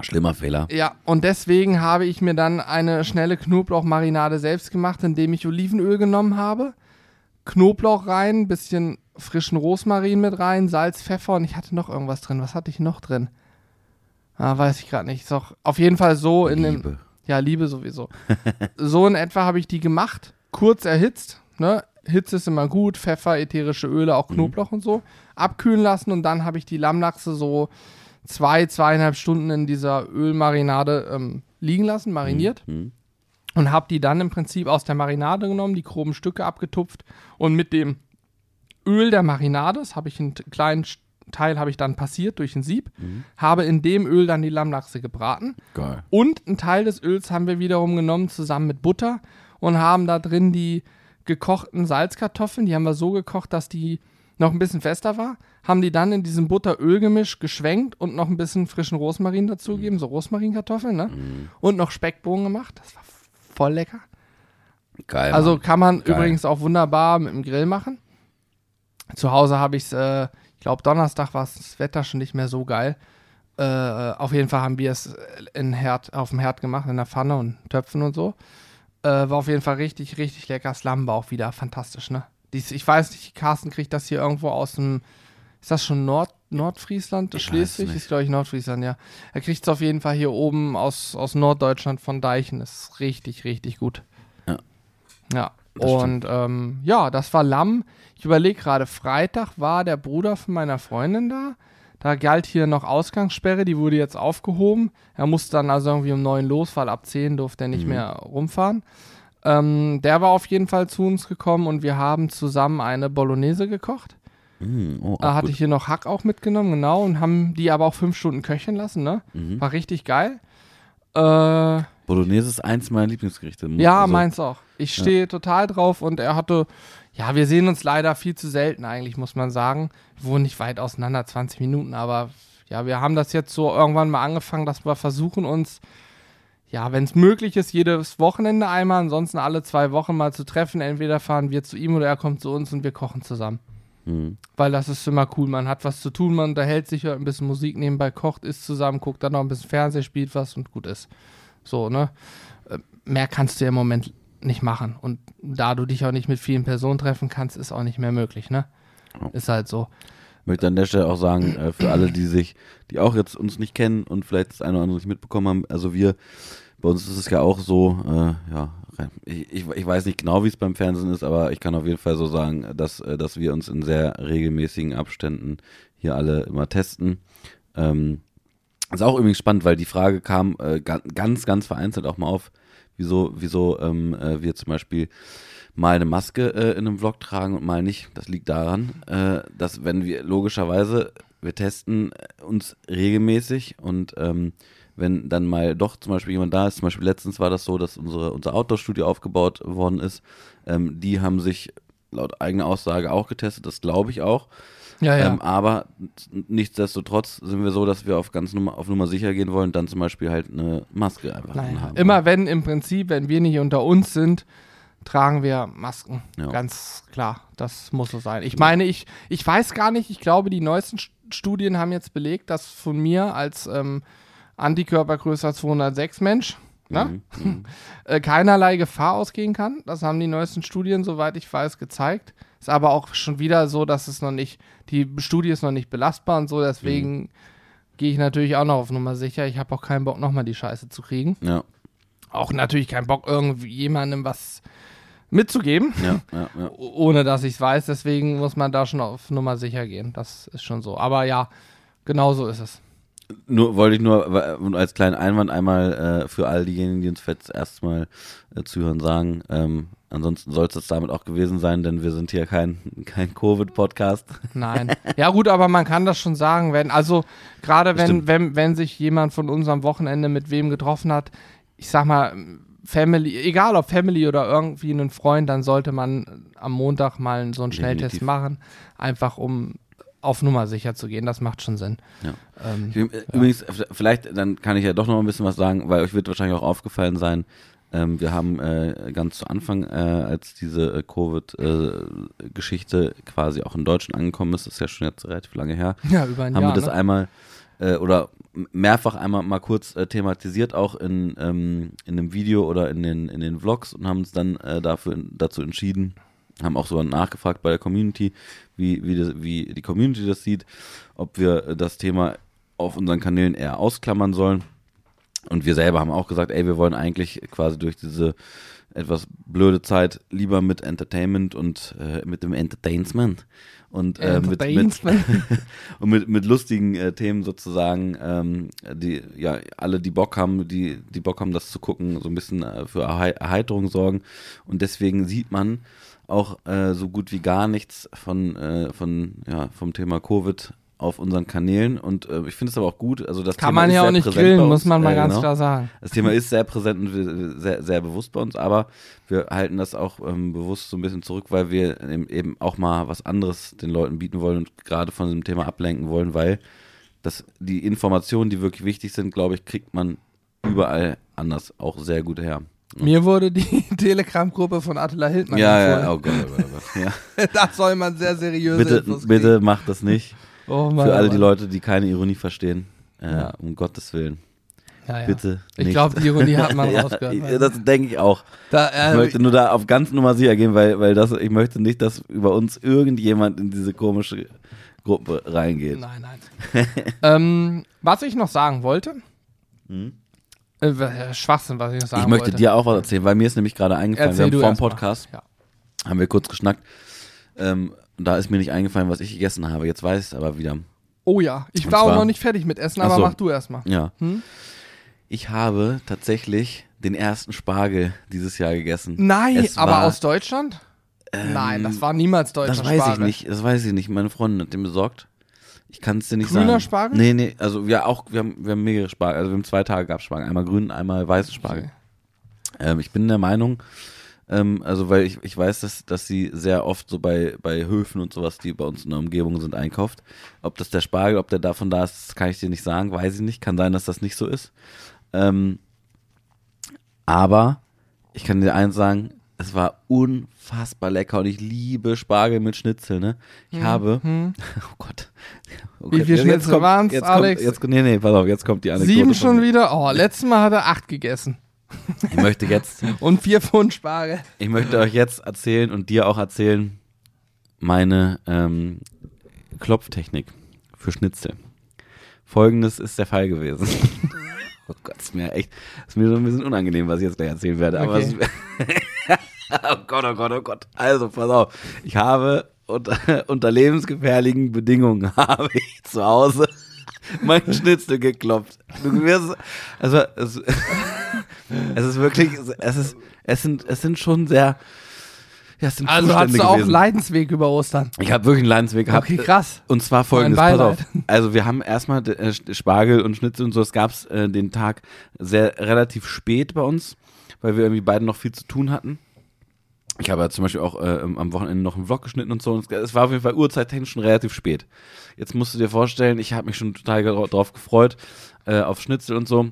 Speaker 2: Schlimmer Fehler.
Speaker 1: Ja, und deswegen habe ich mir dann eine schnelle Knoblauchmarinade selbst gemacht, indem ich Olivenöl genommen habe, Knoblauch rein, bisschen frischen Rosmarin mit rein, Salz, Pfeffer und ich hatte noch irgendwas drin. Was hatte ich noch drin? Ah, weiß ich gerade nicht. Ist auch auf jeden Fall so in dem.
Speaker 2: Liebe.
Speaker 1: Ja, Liebe sowieso. so in etwa habe ich die gemacht, kurz erhitzt. Ne? Hitze ist immer gut, Pfeffer, ätherische Öle, auch Knoblauch und so. Abkühlen lassen und dann habe ich die Lammlachse so zwei, zweieinhalb Stunden in dieser Ölmarinade ähm, liegen lassen, mariniert.
Speaker 2: Hm.
Speaker 1: Und habe die dann im Prinzip aus der Marinade genommen, die groben Stücke abgetupft und mit dem Öl der Marinade, das habe ich einen kleinen Teil habe ich dann passiert durch ein Sieb, habe in dem Öl dann die Lammlachse gebraten.
Speaker 2: Geil.
Speaker 1: Und einen Teil des Öls haben wir wiederum genommen, zusammen mit Butter und haben da drin die gekochten Salzkartoffeln, die haben wir so gekocht, dass die noch ein bisschen fester war, haben die dann in diesem Butter-Öl-Gemisch geschwenkt und noch ein bisschen frischen Rosmarin dazugegeben, so Rosmarinkartoffeln, ne? Und noch Speckbohnen gemacht, das war voll lecker.
Speaker 2: Geil.
Speaker 1: Also
Speaker 2: Mann.
Speaker 1: kann man
Speaker 2: Geil.
Speaker 1: übrigens auch wunderbar mit dem Grill machen. Zu Hause habe ich es, äh, ich glaube Donnerstag war das Wetter schon nicht mehr so geil. Äh, auf jeden Fall haben wir es in Herd, auf dem Herd gemacht, in der Pfanne und Töpfen und so. Äh, war auf jeden Fall richtig, richtig lecker. War auch wieder fantastisch, ne? Ich weiß nicht, Carsten kriegt das hier irgendwo aus dem, ist das schon Nord, Nordfriesland?
Speaker 2: Ich
Speaker 1: Schleswig?
Speaker 2: weiß es nicht.
Speaker 1: Ist, glaube ich, Nordfriesland, ja. Er kriegt es auf jeden Fall hier oben aus, aus Norddeutschland von Deichen. Ist richtig, richtig gut.
Speaker 2: Ja.
Speaker 1: Ja.
Speaker 2: Das
Speaker 1: Und ähm, ja, das war Lamm. Ich überlege gerade, Freitag war der Bruder von meiner Freundin da. Da galt hier noch Ausgangssperre, die wurde jetzt aufgehoben. Er musste dann also irgendwie um neun los, weil ab 10 durfte er nicht
Speaker 2: Mhm.
Speaker 1: mehr rumfahren. Ähm, der war auf jeden Fall zu uns gekommen und wir haben zusammen eine Bolognese gekocht.
Speaker 2: Mm, oh,
Speaker 1: hatte
Speaker 2: gut.
Speaker 1: ich hier noch Hack auch mitgenommen, genau, und haben die aber auch fünf Stunden köcheln lassen, ne?
Speaker 2: Mhm.
Speaker 1: War richtig geil. Äh,
Speaker 2: Bolognese ist eins meiner Lieblingsgerichte.
Speaker 1: ja,
Speaker 2: Also,
Speaker 1: meins auch. Ich stehe total drauf und er hatte, ja, wir sehen uns leider viel zu selten eigentlich, muss man sagen. Wir wohnen nicht weit auseinander, 20 Minuten, aber ja, wir haben das jetzt so irgendwann mal angefangen, dass wir versuchen uns, ja, wenn es möglich ist, jedes Wochenende einmal, ansonsten alle zwei Wochen mal zu treffen. Entweder fahren wir zu ihm oder er kommt zu uns und wir kochen zusammen.
Speaker 2: Mhm.
Speaker 1: Weil das ist immer cool. Man hat was zu tun, man unterhält sich, hört ein bisschen Musik nebenbei, kocht, isst zusammen, guckt dann noch ein bisschen Fernsehen, spielt was und gut ist. So, ne? Äh, Mehr kannst du ja im Moment nicht machen. Und da du dich auch nicht mit vielen Personen treffen kannst, ist auch nicht mehr möglich, ne?
Speaker 2: Ja.
Speaker 1: Ist halt so.
Speaker 2: möchte an der Stelle auch sagen, äh, für alle, die sich, die auch jetzt uns nicht kennen und vielleicht das eine oder andere nicht mitbekommen haben, also wir, bei uns ist es ja auch so, äh, ja, ich, ich, weiß nicht genau, wie es beim Fernsehen ist, aber ich kann auf jeden Fall so sagen, dass, äh, dass wir uns in sehr regelmäßigen Abständen hier alle immer testen. Ähm, ist auch übrigens spannend, weil die Frage kam äh, ga- ganz, ganz vereinzelt auch mal auf, wieso, wieso ähm, äh, wir zum Beispiel mal eine Maske äh, in einem Vlog tragen und mal nicht. Das liegt daran, äh, dass wenn wir logischerweise, wir testen uns regelmäßig und ähm, wenn dann mal doch zum Beispiel jemand da ist, zum Beispiel letztens war das so, dass unsere, unser Outdoor-Studio aufgebaut worden ist, ähm, die haben sich laut eigener Aussage auch getestet, das glaube ich auch.
Speaker 1: Ja, ja.
Speaker 2: Ähm, aber nichtsdestotrotz sind wir so, dass wir auf ganz Nummer, auf Nummer sicher gehen wollen, dann zum Beispiel halt eine Maske einfach
Speaker 1: Nein,
Speaker 2: haben.
Speaker 1: immer wenn im Prinzip, wenn wir nicht unter uns sind, tragen wir Masken.
Speaker 2: Ja.
Speaker 1: Ganz klar, das muss so sein. Ich meine, ich, ich weiß gar nicht, ich glaube, die neuesten St- Studien haben jetzt belegt, dass von mir als ähm, Antikörpergrößer 206 Mensch ne,
Speaker 2: Mhm, mhm.
Speaker 1: äh, keinerlei Gefahr ausgehen kann. Das haben die neuesten Studien, soweit ich weiß, gezeigt. Ist aber auch schon wieder so, dass es noch nicht, die Studie ist noch nicht belastbar und so, deswegen
Speaker 2: Mhm.
Speaker 1: gehe ich natürlich auch noch auf Nummer sicher. Ich habe auch keinen Bock, nochmal die Scheiße zu kriegen
Speaker 2: Ja,
Speaker 1: auch natürlich keinen Bock, irgendwie jemandem was mitzugeben,
Speaker 2: ja, ja, ja.
Speaker 1: ohne dass ich es weiß. Deswegen muss man da schon auf Nummer sicher gehen. Das ist schon so. Aber ja, genau so ist es.
Speaker 2: Nur wollte ich nur als kleinen Einwand einmal äh, für all diejenigen, die uns jetzt erstmal äh, zuhören, sagen. Ähm, ansonsten soll es das damit auch gewesen sein, denn wir sind hier kein, kein Covid-Podcast.
Speaker 1: Nein. ja, gut, aber man kann das schon sagen, wenn, also gerade wenn,
Speaker 2: Stimmt.
Speaker 1: wenn, wenn sich jemand von uns am Wochenende mit wem getroffen hat, ich sag mal, Family, egal ob Family oder irgendwie einen Freund, dann sollte man am Montag mal so einen Schnelltest
Speaker 2: Definitiv.
Speaker 1: machen, einfach um auf Nummer sicher zu gehen. Das macht schon Sinn.
Speaker 2: Ja.
Speaker 1: Ähm,
Speaker 2: äh, Übrigens, v- vielleicht, dann kann ich ja doch noch ein bisschen was sagen, weil euch wird wahrscheinlich auch aufgefallen sein, ähm, wir haben äh, ganz zu Anfang, äh, als diese äh, Covid-Geschichte quasi auch in Deutschland angekommen ist, das ist ja schon jetzt relativ lange her,
Speaker 1: ja, über ein
Speaker 2: haben
Speaker 1: Jahr.
Speaker 2: wir das
Speaker 1: ne?
Speaker 2: einmal äh, oder mehrfach einmal mal kurz äh, thematisiert, auch in, ähm, in einem Video oder in den, in den Vlogs und haben uns dann äh, dafür, dazu entschieden, haben auch so nachgefragt bei der Community, wie, wie, das, wie die Community das sieht, ob wir das Thema auf unseren Kanälen eher ausklammern sollen. Und wir selber haben auch gesagt, ey, wir wollen eigentlich quasi durch diese etwas blöde Zeit lieber mit Entertainment und äh, mit dem Entertainment und äh, mit, mit,
Speaker 1: Entertainment.
Speaker 2: und mit, mit lustigen äh, Themen sozusagen, ähm, die ja alle, die Bock haben, die, die Bock haben, das zu gucken, so ein bisschen äh, für Erhei- Erheiterung sorgen. Und deswegen sieht man auch äh, so gut wie gar nichts von, äh, von ja, vom Thema Covid auf unseren Kanälen. Und äh, ich finde es aber auch gut. Also das
Speaker 1: Kann
Speaker 2: Thema
Speaker 1: man ja auch nicht grillen,
Speaker 2: uns.
Speaker 1: muss man mal ganz
Speaker 2: genau.
Speaker 1: klar sagen.
Speaker 2: Das Thema ist sehr präsent und sehr, sehr bewusst bei uns, aber wir halten das auch ähm, bewusst so ein bisschen zurück, weil wir eben, eben auch mal was anderes den Leuten bieten wollen und gerade von dem Thema ablenken wollen, weil das, die Informationen, die wirklich wichtig sind, glaube ich, kriegt man überall anders auch sehr gut her.
Speaker 1: Mir wurde die Telegram-Gruppe von Attila Hildmann
Speaker 2: Ja, ja,
Speaker 1: empfohlen.
Speaker 2: oh Gott, oh Gott, oh Gott. Ja.
Speaker 1: da soll man sehr seriöse
Speaker 2: bitte,
Speaker 1: Infos
Speaker 2: bitte macht das nicht.
Speaker 1: kriegen. Oh Mann,
Speaker 2: Für alle
Speaker 1: oh
Speaker 2: die. Leute, die keine Ironie verstehen. Äh,
Speaker 1: Ja.
Speaker 2: Um Gottes Willen.
Speaker 1: Ja, ja.
Speaker 2: Bitte.
Speaker 1: Ich
Speaker 2: nicht.
Speaker 1: glaube, die Ironie hat man
Speaker 2: ja,
Speaker 1: rausgehört.
Speaker 2: ich- das denke ich auch.
Speaker 1: Da,
Speaker 2: Ich
Speaker 1: äh,
Speaker 2: möchte nur da auf ganz Nummer sicher gehen, weil, weil das, ich möchte nicht, dass über uns irgendjemand in diese komische Gruppe reingeht.
Speaker 1: Nein, nein. ähm, was ich noch sagen wollte,
Speaker 2: Hm?
Speaker 1: Äh, Schwachsinn, was ich noch sagen
Speaker 2: Ich möchte
Speaker 1: wollte.
Speaker 2: dir auch was erzählen, weil mir ist nämlich gerade eingefallen,
Speaker 1: Erzähl
Speaker 2: wir haben vor dem. Podcast,
Speaker 1: Ja.
Speaker 2: haben wir kurz geschnackt, ähm, da ist mir nicht eingefallen, was ich gegessen habe. Jetzt weiß ich es aber wieder.
Speaker 1: Oh ja, ich
Speaker 2: Und
Speaker 1: war auch
Speaker 2: zwar-
Speaker 1: noch nicht fertig mit Essen, aber
Speaker 2: so.
Speaker 1: mach du erstmal.
Speaker 2: Ja.
Speaker 1: Hm?
Speaker 2: Ich habe tatsächlich den ersten Spargel dieses Jahr gegessen.
Speaker 1: Nein,
Speaker 2: Es
Speaker 1: aber
Speaker 2: war-
Speaker 1: aus Deutschland? Nein, das war niemals deutscher
Speaker 2: Das weiß
Speaker 1: Spargel.
Speaker 2: ich nicht, das weiß ich nicht. Meine Freundin hat den besorgt. Ich kann es dir nicht
Speaker 1: Grüner
Speaker 2: sagen.
Speaker 1: Spargel?
Speaker 2: Nee, nee, also wir auch, wir haben, wir haben mehrere Spargel, also wir haben zwei Tage gab Spargel, einmal grünen, einmal weißen Spargel.
Speaker 1: Okay.
Speaker 2: Ähm, ich bin der Meinung, ähm, also weil ich, ich weiß, dass, dass sie sehr oft so bei, bei Höfen und sowas, die bei uns in der Umgebung sind, einkauft. Ob das der Spargel, ob der davon da ist, kann ich dir nicht sagen, weiß ich nicht. Kann sein, dass das nicht so ist. Ähm, aber ich kann dir eins sagen, es war unfassbar lecker und ich liebe Spargel mit Schnitzel, ne? Ich habe,
Speaker 1: Hm.
Speaker 2: oh Gott. Oh
Speaker 1: Wie viel
Speaker 2: jetzt
Speaker 1: Schnitzel
Speaker 2: kommt-
Speaker 1: waren's,
Speaker 2: jetzt
Speaker 1: Alex?
Speaker 2: Kommt, jetzt, nee, nee, pass auf, jetzt kommt die Anekdote.
Speaker 1: Sieben schon wieder? Oh, letztes Mal hat er acht gegessen.
Speaker 2: Ich möchte jetzt
Speaker 1: Und vier Pfund Spargel.
Speaker 2: Ich möchte euch jetzt erzählen und dir auch erzählen, meine ähm, Klopftechnik für Schnitzel. Folgendes ist der Fall gewesen. oh Gott, ist mir echt, ist mir so ein bisschen unangenehm, was ich jetzt gleich erzählen werde. Aber
Speaker 1: Okay.
Speaker 2: es, oh Gott, oh Gott, oh Gott. Also, pass auf. Ich habe unter, unter lebensgefährlichen Bedingungen habe ich zu Hause mein Schnitzel geklopft. Du wirst, also, es, es ist wirklich, es ist, es sind, es sind schon sehr, ja, es sind
Speaker 1: Also hast du auch
Speaker 2: gewesen.
Speaker 1: Leidensweg über Ostern.
Speaker 2: Ich habe wirklich einen Leidensweg gehabt.
Speaker 1: Okay, krass.
Speaker 2: Und zwar folgendes, pass auf. Also wir haben erstmal äh, Spargel und Schnitzel und so, das gab's äh, den Tag sehr relativ spät bei uns, weil wir irgendwie beide noch viel zu tun hatten. Ich habe ja zum Beispiel auch äh, am Wochenende noch einen Vlog geschnitten und so. Und es- es war auf jeden Fall uhrzeittechnisch schon relativ spät. Jetzt musst du dir vorstellen, ich habe mich schon total drauf gefreut, äh, auf Schnitzel und so.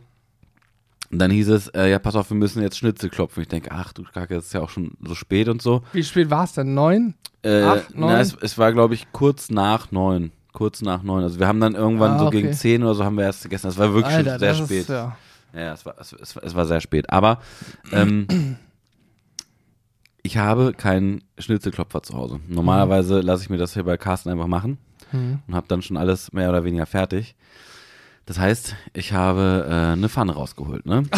Speaker 2: Und dann hieß es, äh, ja, pass auf, wir müssen jetzt Schnitzel klopfen. Ich denke, ach du Kacke, es ist ja auch schon so spät und so.
Speaker 1: Wie spät war es denn? Neun?
Speaker 2: Äh,
Speaker 1: Acht,
Speaker 2: na,
Speaker 1: neun?
Speaker 2: es, es war, glaube ich, kurz nach neun. Kurz nach neun. Also wir haben dann irgendwann
Speaker 1: Ah,
Speaker 2: so
Speaker 1: okay.
Speaker 2: gegen zehn oder so haben wir erst gegessen. Das war wirklich
Speaker 1: Alter,
Speaker 2: schon sehr spät.
Speaker 1: ist ja.
Speaker 2: Ja, es war, es, es, es war sehr spät. Aber ähm, ich habe keinen Schnitzelklopfer zu Hause. Normalerweise lasse ich mir das hier bei Carsten einfach machen
Speaker 1: Hm.
Speaker 2: und habe dann schon alles mehr oder weniger fertig. Das heißt, ich habe äh, eine Pfanne rausgeholt. Ne?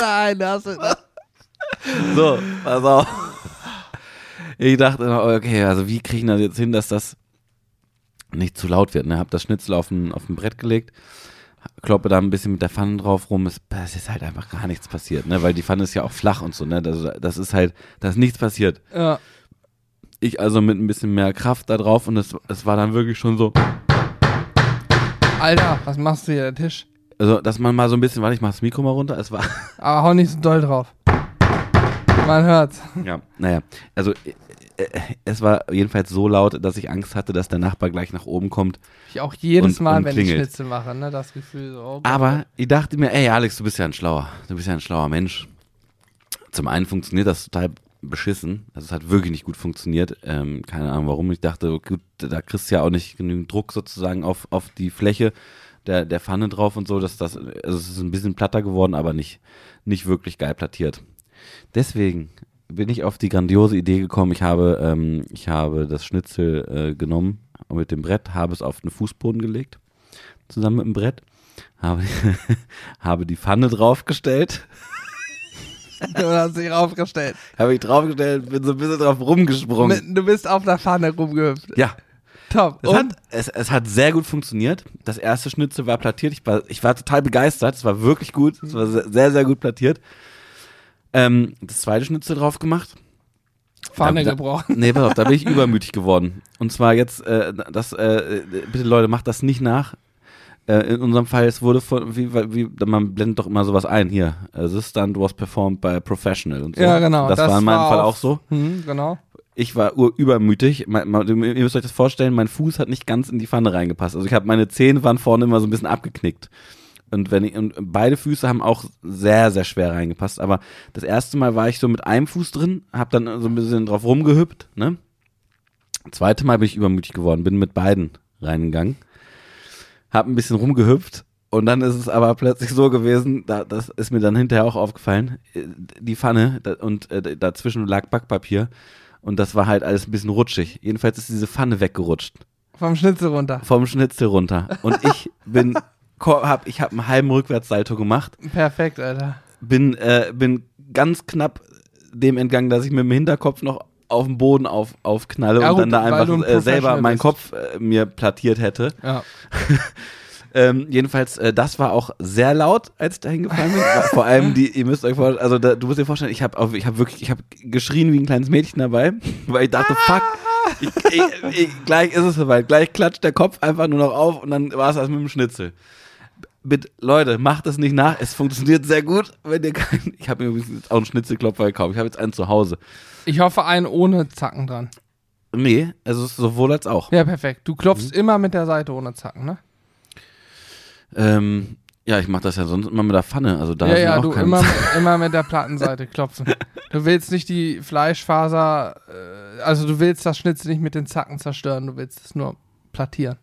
Speaker 1: Nein, das ist.
Speaker 2: So, pass auf. Ich dachte, okay, also wie kriegen wir das jetzt hin, dass das nicht zu laut wird. Ne? Hab das Schnitzel auf ein, auf ein Brett gelegt, kloppe da ein bisschen mit der Pfanne drauf rum. Es, es ist halt einfach gar nichts passiert, ne? weil die Pfanne ist ja auch flach und so. Ne? Das, das ist halt, da ist nichts passiert.
Speaker 1: Ja.
Speaker 2: Ich also mit ein bisschen mehr Kraft da drauf und es, es war dann wirklich schon so,
Speaker 1: Alter, was machst du hier, der Tisch?
Speaker 2: also dass man mal so ein bisschen, warte, ich mach das Mikro mal runter. Es war,
Speaker 1: Aber hau nicht so doll drauf. Man hört's.
Speaker 2: Ja, naja, also äh, äh, es war jedenfalls so laut, dass ich Angst hatte, dass der Nachbar gleich nach oben kommt.
Speaker 1: Ich auch jedes
Speaker 2: Und-
Speaker 1: Mal,
Speaker 2: und
Speaker 1: wenn
Speaker 2: klingelt.
Speaker 1: ich Schnitzel mache, ne? Das Gefühl so. Oh.
Speaker 2: Aber ich dachte mir, ey Alex, du bist ja ein schlauer, du bist ja ein schlauer Mensch. Zum einen funktioniert das total beschissen, also es hat wirklich nicht gut funktioniert, ähm, keine Ahnung warum. Ich dachte, gut, da kriegst du ja auch nicht genügend Druck sozusagen auf, auf die Fläche der, der Pfanne drauf und so, dass das, also es ist ein bisschen platter geworden, aber nicht, nicht wirklich geil plattiert. Deswegen bin ich auf die grandiose Idee gekommen, ich habe, ähm, ich habe das Schnitzel äh, genommen und mit dem Brett, habe es auf den Fußboden gelegt, zusammen mit dem Brett, habe, habe die Pfanne draufgestellt,
Speaker 1: du hast dich raufgestellt.
Speaker 2: habe ich draufgestellt, bin so ein bisschen drauf rumgesprungen.
Speaker 1: Du bist auf der Pfanne rumgehüpft.
Speaker 2: ja,
Speaker 1: Top.
Speaker 2: es
Speaker 1: Und?
Speaker 2: hat, es, es hat sehr gut funktioniert. Das erste Schnitzel war plattiert. Ich war, ich war total begeistert. Es war wirklich gut. Es war sehr, sehr, sehr gut plattiert. Ähm, das zweite Schnitzel drauf gemacht.
Speaker 1: Pfanne
Speaker 2: Da-
Speaker 1: gebrochen.
Speaker 2: Nee, pass auf, da bin ich übermütig geworden. Und zwar jetzt, äh, das, äh, bitte Leute, macht das nicht nach. Äh, in unserem Fall, es wurde von, wie, wie, man blendet doch immer sowas ein, hier. stunt was performed by a professional und so.
Speaker 1: Ja, genau.
Speaker 2: Das, war in meinem Fall
Speaker 1: auf-
Speaker 2: auch so.
Speaker 1: Hm, genau.
Speaker 2: Ich war übermütig. Mein, mein, ihr müsst euch das vorstellen, mein Fuß hat nicht ganz in die Pfanne reingepasst. Also ich habe meine Zehen waren vorne immer so ein bisschen abgeknickt. Und wenn ich, und beide Füße haben auch sehr, sehr schwer reingepasst. Aber das erste Mal war ich so mit einem Fuß drin, habe dann so ein bisschen drauf rumgehüppt, ne? Zweite Mal bin ich übermütig geworden, bin mit beiden reingegangen, hab ein bisschen rumgehüpft Und dann ist es aber plötzlich so gewesen, da, das ist mir dann hinterher auch aufgefallen, äh, die Pfanne da, und äh, dazwischen lag Backpapier und das war halt alles ein bisschen rutschig. Jedenfalls ist diese Pfanne weggerutscht.
Speaker 1: Vom Schnitzel runter.
Speaker 2: Vom Schnitzel runter. Und ich bin, hab, ich habe einen halben Rückwärtssalto gemacht.
Speaker 1: Perfekt, Alter.
Speaker 2: Bin, äh, bin ganz knapp dem entgangen, dass ich mit dem Hinterkopf noch auf den Boden auf, aufknalle
Speaker 1: Ja,
Speaker 2: und dann da einfach
Speaker 1: ein
Speaker 2: äh, selber meinen. Kopf äh, mir plattiert hätte.
Speaker 1: Ja.
Speaker 2: Ähm, jedenfalls, äh, das war auch sehr laut, als ich da hingefallen bin. Vor allem die, ihr müsst euch vorstellen, also da, du musst dir vorstellen, ich habe ich hab wirklich, ich habe geschrien wie ein kleines Mädchen dabei, weil ich dachte, fuck, ich, ich, ich, gleich ist es soweit, gleich klatscht der Kopf einfach nur noch auf und dann war es das mit dem Schnitzel. Bitte, Leute, macht es nicht nach. Es funktioniert sehr gut, wenn ihr kein. Ich habe mir übrigens auch einen Schnitzelklopfer gekauft. Ich habe jetzt einen zu Hause.
Speaker 1: Ich hoffe, einen ohne Zacken dran.
Speaker 2: Nee, also sowohl als auch.
Speaker 1: Ja, perfekt. Du
Speaker 2: Mhm.
Speaker 1: klopfst immer mit der Seite ohne Zacken, ne?
Speaker 2: Ähm, ja, ich mache das ja sonst immer mit der Pfanne. Also da
Speaker 1: ja, ja,
Speaker 2: auch
Speaker 1: du immer, immer mit der Plattenseite klopfen. Du willst nicht die Fleischfaser, äh, also du willst das Schnitzel nicht mit den Zacken zerstören, du willst es nur plattieren.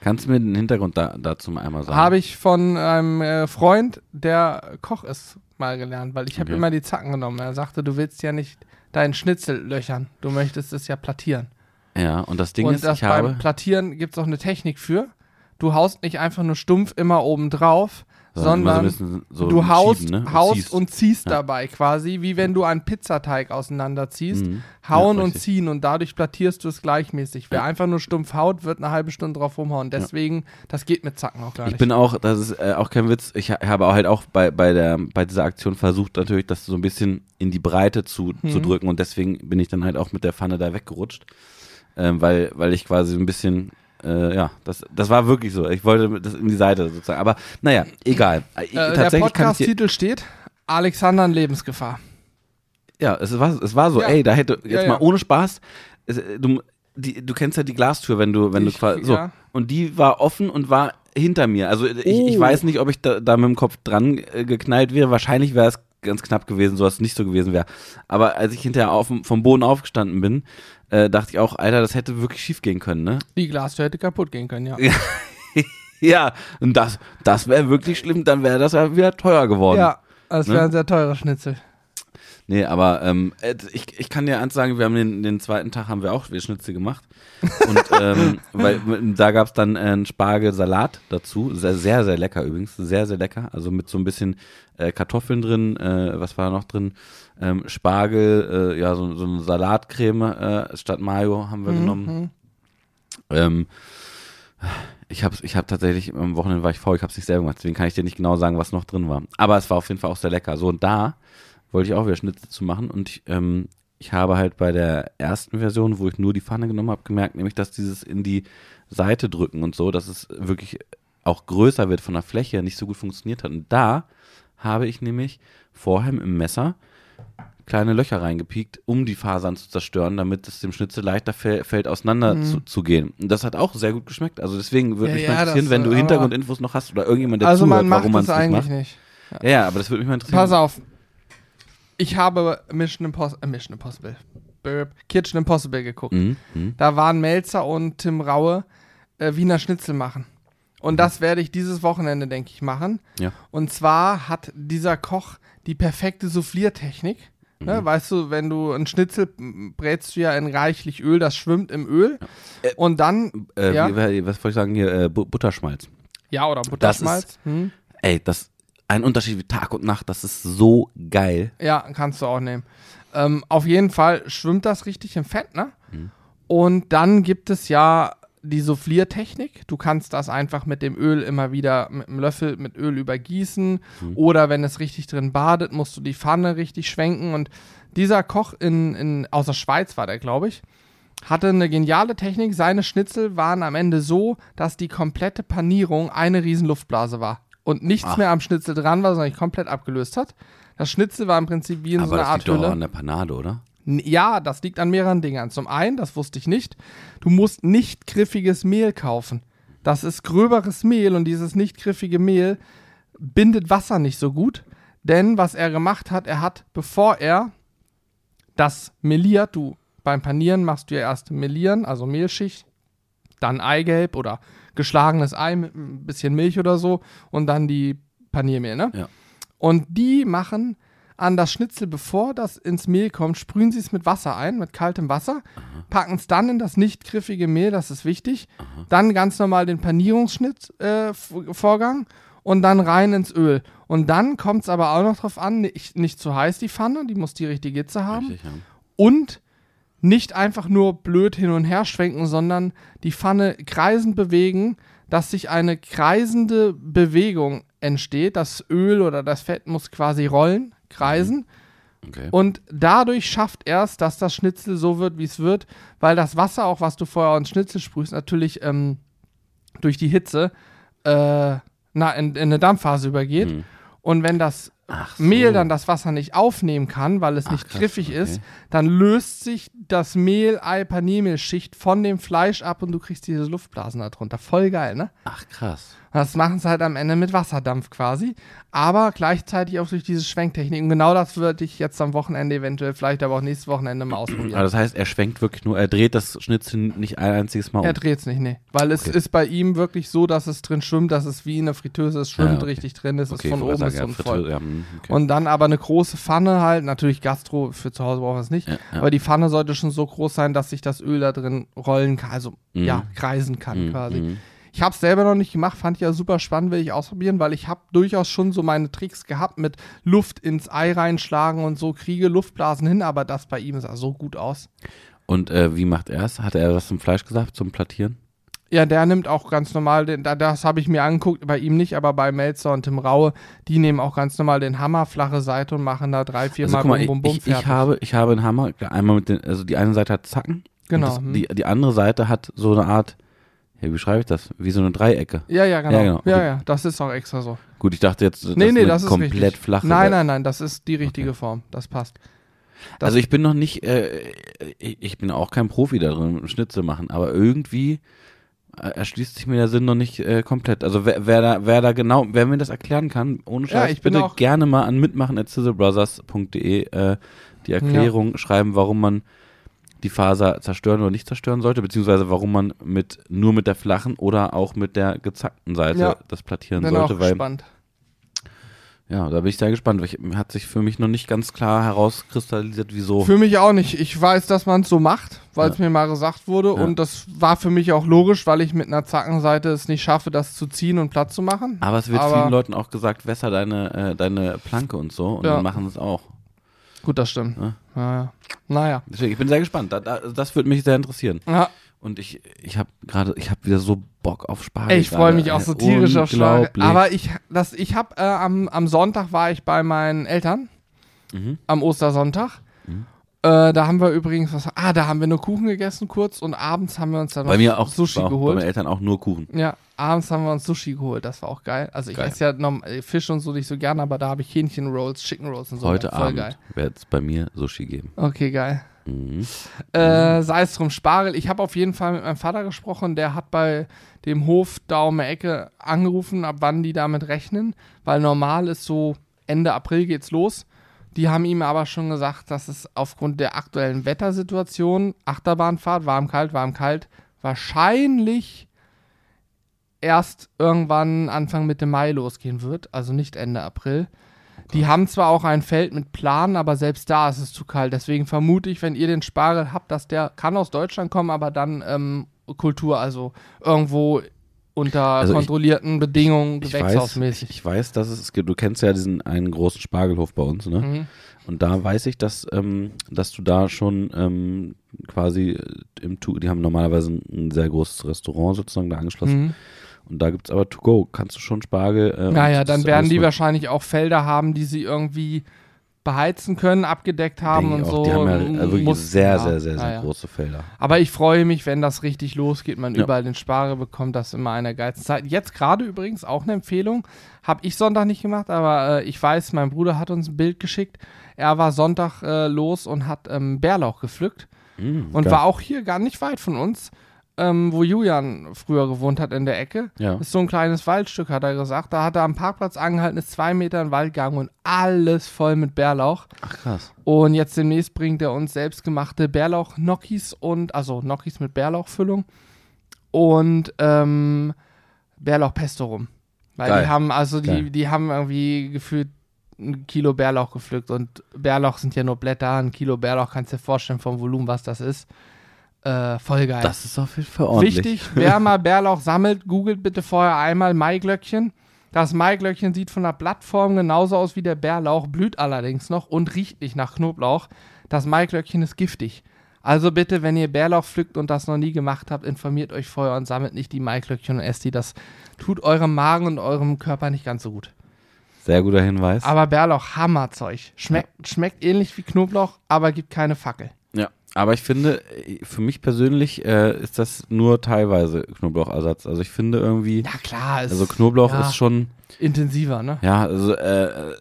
Speaker 2: Kannst du mir den Hintergrund da, dazu mal einmal sagen?
Speaker 1: Habe ich von einem äh, Freund, der Koch ist, mal gelernt, weil ich habe
Speaker 2: Okay.
Speaker 1: immer die Zacken genommen. Er sagte, du willst ja nicht deinen Schnitzel löchern, du möchtest es ja plattieren.
Speaker 2: Ja, und das Ding
Speaker 1: Und
Speaker 2: ist,
Speaker 1: das
Speaker 2: ich habe.
Speaker 1: beim Plattieren gibt es auch eine Technik für. Du haust nicht einfach nur stumpf immer oben drauf, sondern
Speaker 2: so so
Speaker 1: du haust,
Speaker 2: ne?
Speaker 1: haust
Speaker 2: ziehst.
Speaker 1: und ziehst
Speaker 2: Ja.
Speaker 1: dabei quasi, wie wenn du einen Pizzateig auseinanderziehst.
Speaker 2: Mhm.
Speaker 1: Hauen
Speaker 2: Ja,
Speaker 1: und ziehen und dadurch plattierst du es gleichmäßig. Wer einfach nur stumpf haut, wird eine halbe Stunde drauf rumhauen. Deswegen, das geht mit Zacken auch gar
Speaker 2: Ich
Speaker 1: nicht.
Speaker 2: bin auch, das ist äh, auch kein Witz, ich ha- habe auch halt auch bei, bei, der, bei dieser Aktion versucht, natürlich das so ein bisschen in die Breite zu, zu
Speaker 1: Mhm.
Speaker 2: drücken und deswegen bin ich dann halt auch mit der Pfanne da weggerutscht, ähm, weil, weil ich quasi ein bisschen, äh, ja, das, das war wirklich so. Ich wollte das in die Seite sozusagen, aber naja, egal. Äh,
Speaker 1: äh, der
Speaker 2: ich
Speaker 1: Podcast-Titel steht Alexander in Lebensgefahr.
Speaker 2: ja, es war, es war so,
Speaker 1: Ja.
Speaker 2: ey, da hätte, jetzt
Speaker 1: Ja,
Speaker 2: mal ohne Spaß, es, äh, du, die, du kennst ja die Glastür, wenn du, wenn
Speaker 1: Ich-
Speaker 2: du quasi, so,
Speaker 1: ja.
Speaker 2: und die war offen und war hinter mir. Also ich, ich
Speaker 1: Oh.
Speaker 2: weiß nicht, ob ich da, da mit dem Kopf dran äh, geknallt wäre. Wahrscheinlich wäre es ganz knapp gewesen, so dass es nicht so gewesen wäre. Aber als ich hinterher auf, vom Boden aufgestanden bin, äh, dachte ich auch, Alter, das hätte wirklich schief gehen können, ne?
Speaker 1: Die Glastür hätte kaputt gehen können, ja.
Speaker 2: Ja. Und das, das wäre wirklich schlimm, dann wäre das ja wieder teuer geworden.
Speaker 1: Ja, das
Speaker 2: Ne?
Speaker 1: wäre ein sehr teurer Schnitzel.
Speaker 2: Nee, aber ähm, äh, ich, ich kann dir eins sagen, wir haben den, den zweiten Tag haben wir auch wir Schnitzel gemacht. Und ähm, weil da gab es dann äh, einen Spargelsalat dazu. Sehr, sehr, sehr lecker übrigens. Sehr, sehr lecker. Also mit so ein bisschen äh, Kartoffeln drin, äh, was war noch drin? Ähm, Spargel, äh, ja, so, so eine Salatcreme äh, statt Mayo haben wir genommen.
Speaker 1: Mhm.
Speaker 2: Ähm, ich habe ich hab tatsächlich, am Wochenende war ich faul, ich habe es nicht selber gemacht, deswegen kann ich dir nicht genau sagen, was noch drin war. Aber es war auf jeden Fall auch sehr lecker. So, und da wollte ich auch wieder Schnitzel zu machen und ich, ähm, ich habe halt bei der ersten Version, wo ich nur die Pfanne genommen habe, gemerkt, nämlich, dass dieses in die Seite drücken und so, dass es wirklich auch größer wird von der Fläche, nicht so gut funktioniert hat. Und da habe ich nämlich vorher im Messer kleine Löcher reingepiekt, um die Fasern zu zerstören, damit es dem Schnitzel leichter fäll- fällt, auseinander
Speaker 1: Mhm.
Speaker 2: zu, zu gehen. Und das hat auch sehr gut geschmeckt. Also deswegen würde
Speaker 1: Ja,
Speaker 2: mich mal interessieren,
Speaker 1: das,
Speaker 2: wenn du
Speaker 1: äh,
Speaker 2: Hintergrundinfos noch hast oder irgendjemand, der
Speaker 1: Also
Speaker 2: zuhört,
Speaker 1: man macht
Speaker 2: warum man
Speaker 1: es eigentlich
Speaker 2: macht.
Speaker 1: nicht.
Speaker 2: Ja, ja, aber das würde mich mal interessieren.
Speaker 1: Pass auf. Ich habe Mission, Impos äh, Mission Impossible. Burp. Kitchen Impossible geguckt.
Speaker 2: Mhm. Mhm.
Speaker 1: Da waren Melzer und Tim Raue äh, Wiener Schnitzel machen. Und das werde ich dieses Wochenende, denke ich, machen.
Speaker 2: Ja.
Speaker 1: Und zwar hat dieser Koch die perfekte Souffliertechnik. Ne, weißt du, wenn du einen Schnitzel brätst du ja in reichlich Öl, das schwimmt im Öl.
Speaker 2: Äh,
Speaker 1: und dann,
Speaker 2: Äh,
Speaker 1: Ja.
Speaker 2: wie, was wollte ich sagen hier? Äh, Bu- Butterschmalz.
Speaker 1: ja, oder Butterschmalz. Hm?
Speaker 2: Ey, das ein Unterschied wie Tag und Nacht, das ist so geil.
Speaker 1: Ja, kannst du auch nehmen. Ähm, auf jeden Fall schwimmt das richtig im Fett, ne? Und dann gibt es ja die Souffliertechnik. Du kannst das einfach mit dem Öl immer wieder mit einem Löffel mit Öl übergießen. Oder wenn es richtig drin badet, musst du die Pfanne richtig schwenken. Und dieser Koch in, in, aus der Schweiz war der, glaube ich, hatte eine geniale Technik. Seine Schnitzel waren am Ende so, dass die komplette Panierung eine riesen Luftblase war. Und nichts
Speaker 2: Ach.
Speaker 1: mehr am Schnitzel dran war, sondern sich komplett abgelöst hat. Das Schnitzel war im Prinzip wie in so
Speaker 2: aber
Speaker 1: einer
Speaker 2: das
Speaker 1: Art
Speaker 2: liegt doch an der Panade, oder?
Speaker 1: Ja, das liegt an mehreren Dingern. Zum einen, das wusste ich nicht, du musst nicht griffiges Mehl kaufen. Das ist gröberes Mehl und dieses nicht griffige Mehl bindet Wasser nicht so gut. Denn was er gemacht hat, er hat, bevor er das meliert, du beim Panieren machst du ja erst melieren, also Mehlschicht, dann Eigelb oder geschlagenes Ei mit ein bisschen Milch oder so und dann die Paniermehl, ne?
Speaker 2: Ja.
Speaker 1: Und die machen an das Schnitzel, bevor das ins Mehl kommt, sprühen sie es mit Wasser ein, mit kaltem Wasser, packen es dann in das nicht griffige Mehl, das ist wichtig, dann ganz normal den Panierungsschnitt-Vorgang und dann rein ins Öl. Und dann kommt es aber auch noch drauf an, nicht, nicht zu heiß die Pfanne, die muss die richtige Hitze haben
Speaker 2: Richtig, ja.
Speaker 1: und nicht einfach nur blöd hin und her schwenken, sondern die Pfanne kreisend bewegen, dass sich eine kreisende Bewegung entsteht. Das Öl oder das Fett muss quasi rollen, kreisen.
Speaker 2: Okay.
Speaker 1: Und dadurch schafft er es, dass das Schnitzel so wird, wie es wird, weil das Wasser, auch was du vorher ins Schnitzel sprühst, natürlich ähm, durch die Hitze äh, na, in, in eine Dampfphase übergeht.
Speaker 2: Hm.
Speaker 1: Und wenn das
Speaker 2: so.
Speaker 1: Mehl dann das Wasser nicht aufnehmen kann, weil es
Speaker 2: Ach,
Speaker 1: nicht
Speaker 2: krass,
Speaker 1: griffig
Speaker 2: okay.
Speaker 1: ist, dann löst sich das Mehl, Ei, Paniermehlschicht von dem Fleisch ab und du kriegst diese Luftblasen da drunter. Voll geil, ne?
Speaker 2: Ach, krass.
Speaker 1: Das machen sie halt am Ende mit Wasserdampf quasi, aber gleichzeitig auch durch diese Schwenktechnik. Und genau das würde ich jetzt am Wochenende eventuell, vielleicht aber auch nächstes Wochenende mal ausprobieren.
Speaker 2: das heißt, er schwenkt wirklich nur, er dreht das Schnitzel nicht ein einziges Mal um.
Speaker 1: Er dreht es nicht, nee. Weil es
Speaker 2: Okay.
Speaker 1: ist bei ihm wirklich so, dass es drin schwimmt, dass es wie in der Fritteuse, es schwimmt
Speaker 2: Ja, okay.
Speaker 1: richtig drin, es
Speaker 2: okay,
Speaker 1: ist von oben bis unten voll.
Speaker 2: Ja, hm, okay.
Speaker 1: Und dann aber eine große Pfanne halt, natürlich Gastro, für zu Hause brauchen wir es nicht,
Speaker 2: ja,
Speaker 1: aber die Pfanne sollte schon so groß sein, dass sich das Öl da drin rollen kann, also
Speaker 2: Mhm.
Speaker 1: ja, kreisen kann
Speaker 2: Hm,
Speaker 1: quasi.
Speaker 2: hm.
Speaker 1: Ich habe es selber noch nicht gemacht, fand ich ja super spannend, will ich ausprobieren, weil ich habe durchaus schon so meine Tricks gehabt mit Luft ins Ei reinschlagen und so, kriege Luftblasen hin, aber das bei ihm sah so gut aus.
Speaker 2: Und äh, wie macht er es? Hat er was zum Fleisch gesagt, zum Plattieren?
Speaker 1: Ja, der nimmt auch ganz normal, den, da- das habe ich mir angeguckt, bei ihm nicht, aber bei Melzer und Tim Raue, die nehmen auch ganz normal den Hammer, flache Seite und machen da drei, vier
Speaker 2: Also
Speaker 1: Mal
Speaker 2: mal,
Speaker 1: bum, bum, bum,
Speaker 2: ich, ich, habe, ich habe einen Hammer, einmal mit den, also die eine Seite hat Zacken.
Speaker 1: Genau,
Speaker 2: das, die, die andere Seite hat so eine Art, ja, wie beschreibe ich das? Wie so eine Dreiecke.
Speaker 1: Ja, ja, genau.
Speaker 2: Ja,
Speaker 1: Ja,
Speaker 2: genau.
Speaker 1: ja,
Speaker 2: Okay.
Speaker 1: das ist auch extra so.
Speaker 2: Gut, ich dachte jetzt, das
Speaker 1: nee, nee, das ist
Speaker 2: komplett
Speaker 1: richtig.
Speaker 2: flache.
Speaker 1: Nein, nein, nein, das ist die richtige Form. Das passt. das-
Speaker 2: Also ich bin noch nicht, äh, ich ich bin auch kein Profi da drin, Schnitzel machen, aber irgendwie äh, erschließt sich mir der Sinn noch nicht äh, komplett. Also wer, wer da, wer da genau, wer mir das erklären kann, ohne
Speaker 1: Ja,
Speaker 2: Scheiß,
Speaker 1: ich bin
Speaker 2: bitte gerne mal an mitmachen at sizzlebrothers.de äh, die Erklärung schreiben, warum man die Faser zerstören oder nicht zerstören sollte, beziehungsweise warum man mit nur mit der flachen oder auch mit der gezackten Seite
Speaker 1: Ja.
Speaker 2: das plattieren
Speaker 1: Bin auch
Speaker 2: sollte, weil
Speaker 1: gespannt.
Speaker 2: ja, da bin ich sehr gespannt. Ich, hat sich für mich noch nicht ganz klar herauskristallisiert, wieso.
Speaker 1: Für mich auch nicht. Ich weiß, dass man es so macht, weil es
Speaker 2: Ja.
Speaker 1: mir mal gesagt wurde.
Speaker 2: Ja.
Speaker 1: Und das war für mich auch logisch, weil ich mit einer Zackenseite es nicht schaffe, das zu ziehen und platt zu machen.
Speaker 2: Aber es wird
Speaker 1: Aber-
Speaker 2: vielen Leuten auch gesagt, wässer deine, äh, deine Planke und so. Und dann machen es auch.
Speaker 1: Gut, das stimmt.
Speaker 2: Ja.
Speaker 1: Naja. naja.
Speaker 2: Deswegen, ich bin sehr gespannt. Da, da, das würde mich sehr interessieren.
Speaker 1: Ja,
Speaker 2: Und ich, ich habe gerade, ich habe wieder so Bock auf Spargel.
Speaker 1: Ey, ich freue mich auch so tierisch auf Spargel. Aber ich, das, ich habe äh, am, am Sonntag war ich bei meinen Eltern,
Speaker 2: Mhm.
Speaker 1: am Ostersonntag.
Speaker 2: Mhm.
Speaker 1: Äh, da haben wir übrigens was. Ah, da haben wir nur Kuchen gegessen kurz und abends haben wir uns dann noch
Speaker 2: Bei mir auch
Speaker 1: Sushi
Speaker 2: auch Bei
Speaker 1: geholt.
Speaker 2: meinen Eltern auch nur Kuchen.
Speaker 1: Ja, abends haben wir uns Sushi geholt. Das war auch geil. Also ich
Speaker 2: Geil.
Speaker 1: esse ja norm- äh, Fisch und so nicht so gerne, aber da habe ich Hähnchen Rolls, Chicken Rolls und so.
Speaker 2: Heute
Speaker 1: Voll
Speaker 2: Abend wird es bei mir Sushi geben.
Speaker 1: Okay, geil.
Speaker 2: Mhm.
Speaker 1: Äh, sei es drum, Spargel. Ich habe auf jeden Fall mit meinem Vater gesprochen. Der hat bei dem Hof da um die Ecke angerufen, ab wann die damit rechnen. Weil normal ist so Ende April geht's los. Die haben ihm aber schon gesagt, dass es aufgrund der aktuellen Wettersituation, Achterbahnfahrt, warm, kalt, warm, kalt, wahrscheinlich erst irgendwann Anfang Mitte Mai losgehen wird. Also nicht Ende April. Die haben zwar auch ein Feld mit Plan, aber selbst da ist es zu kalt. Deswegen vermute ich, wenn ihr den Spargel habt, dass der kann aus Deutschland kommen, aber dann ähm, Kultur, also irgendwo unter
Speaker 2: Also ich-
Speaker 1: kontrollierten Bedingungen,
Speaker 2: Ich weiß,
Speaker 1: gewächshausmäßig.
Speaker 2: ich weiß, dass es gibt. Du kennst ja diesen einen großen Spargelhof bei uns, ne?
Speaker 1: Mhm.
Speaker 2: Und da weiß ich, dass, ähm, dass du da schon ähm, quasi äh, im Tu, die haben normalerweise ein, sehr großes Restaurant sozusagen da angeschlossen.
Speaker 1: Mhm.
Speaker 2: Und da gibt es aber To Go. Kannst du schon Spargel. Äh,
Speaker 1: Naja, dann werden die wahrscheinlich auch Felder haben, die sie irgendwie beheizen können, abgedeckt haben und
Speaker 2: ich
Speaker 1: so.
Speaker 2: auch. Die haben ja wirklich
Speaker 1: Muss-
Speaker 2: sehr,
Speaker 1: ja,
Speaker 2: sehr, sehr, sehr
Speaker 1: naja.
Speaker 2: große Felder.
Speaker 1: Aber ich freue mich, wenn das richtig losgeht, man
Speaker 2: Ja.
Speaker 1: überall den Spargel bekommt, das ist immer einer geilsten Zeit. Jetzt gerade übrigens auch eine Empfehlung, habe ich Sonntag nicht gemacht, aber äh, ich weiß, mein Bruder hat uns ein Bild geschickt. Er war Sonntag äh, los und hat ähm, Bärlauch gepflückt
Speaker 2: Mm,
Speaker 1: und
Speaker 2: geil.
Speaker 1: war auch hier gar nicht weit von uns, ähm, wo Julian früher gewohnt hat in der Ecke.
Speaker 2: Ja.
Speaker 1: Ist so ein kleines Waldstück, hat er gesagt. Da hat er am Parkplatz angehalten, ist zwei Meter in den Wald gegangen und alles voll mit Bärlauch.
Speaker 2: Ach krass.
Speaker 1: Und jetzt demnächst bringt er uns selbstgemachte Bärlauch-Gnocchis und, also Gnocchis mit Bärlauchfüllung. und ähm, Bärlauchpesto rum. Weil
Speaker 2: Geil.
Speaker 1: die haben, also
Speaker 2: Geil.
Speaker 1: die, die haben irgendwie gefühlt ein Kilo Bärlauch gepflückt und Bärlauch sind ja nur Blätter. Ein Kilo Bärlauch kannst du dir vorstellen vom Volumen, was das ist. Äh, voll geil.
Speaker 2: Das ist auf jeden Fall ordentlich.
Speaker 1: Wichtig, wer mal Bärlauch sammelt, googelt bitte vorher einmal Maiglöckchen. Das Maiglöckchen sieht von der Blattform genauso aus wie der Bärlauch, blüht allerdings noch und riecht nicht nach Knoblauch. Das Maiglöckchen ist giftig. Also bitte, wenn ihr Bärlauch pflückt und das noch nie gemacht habt, informiert euch vorher und sammelt nicht die Maiglöckchen und esst die. Das tut eurem Magen und eurem Körper nicht ganz so gut.
Speaker 2: Sehr guter Hinweis.
Speaker 1: Aber Bärlauch, Hammerzeug. Schmeckt, schmeckt ähnlich wie Knoblauch, aber gibt keine Fackel.
Speaker 2: Aber ich finde, für mich persönlich äh, ist das nur teilweise Knoblauchersatz. Also ich finde irgendwie,
Speaker 1: Ja klar, ist
Speaker 2: also Knoblauch
Speaker 1: ja,
Speaker 2: ist schon,
Speaker 1: intensiver, ne?
Speaker 2: ja, also äh, äh,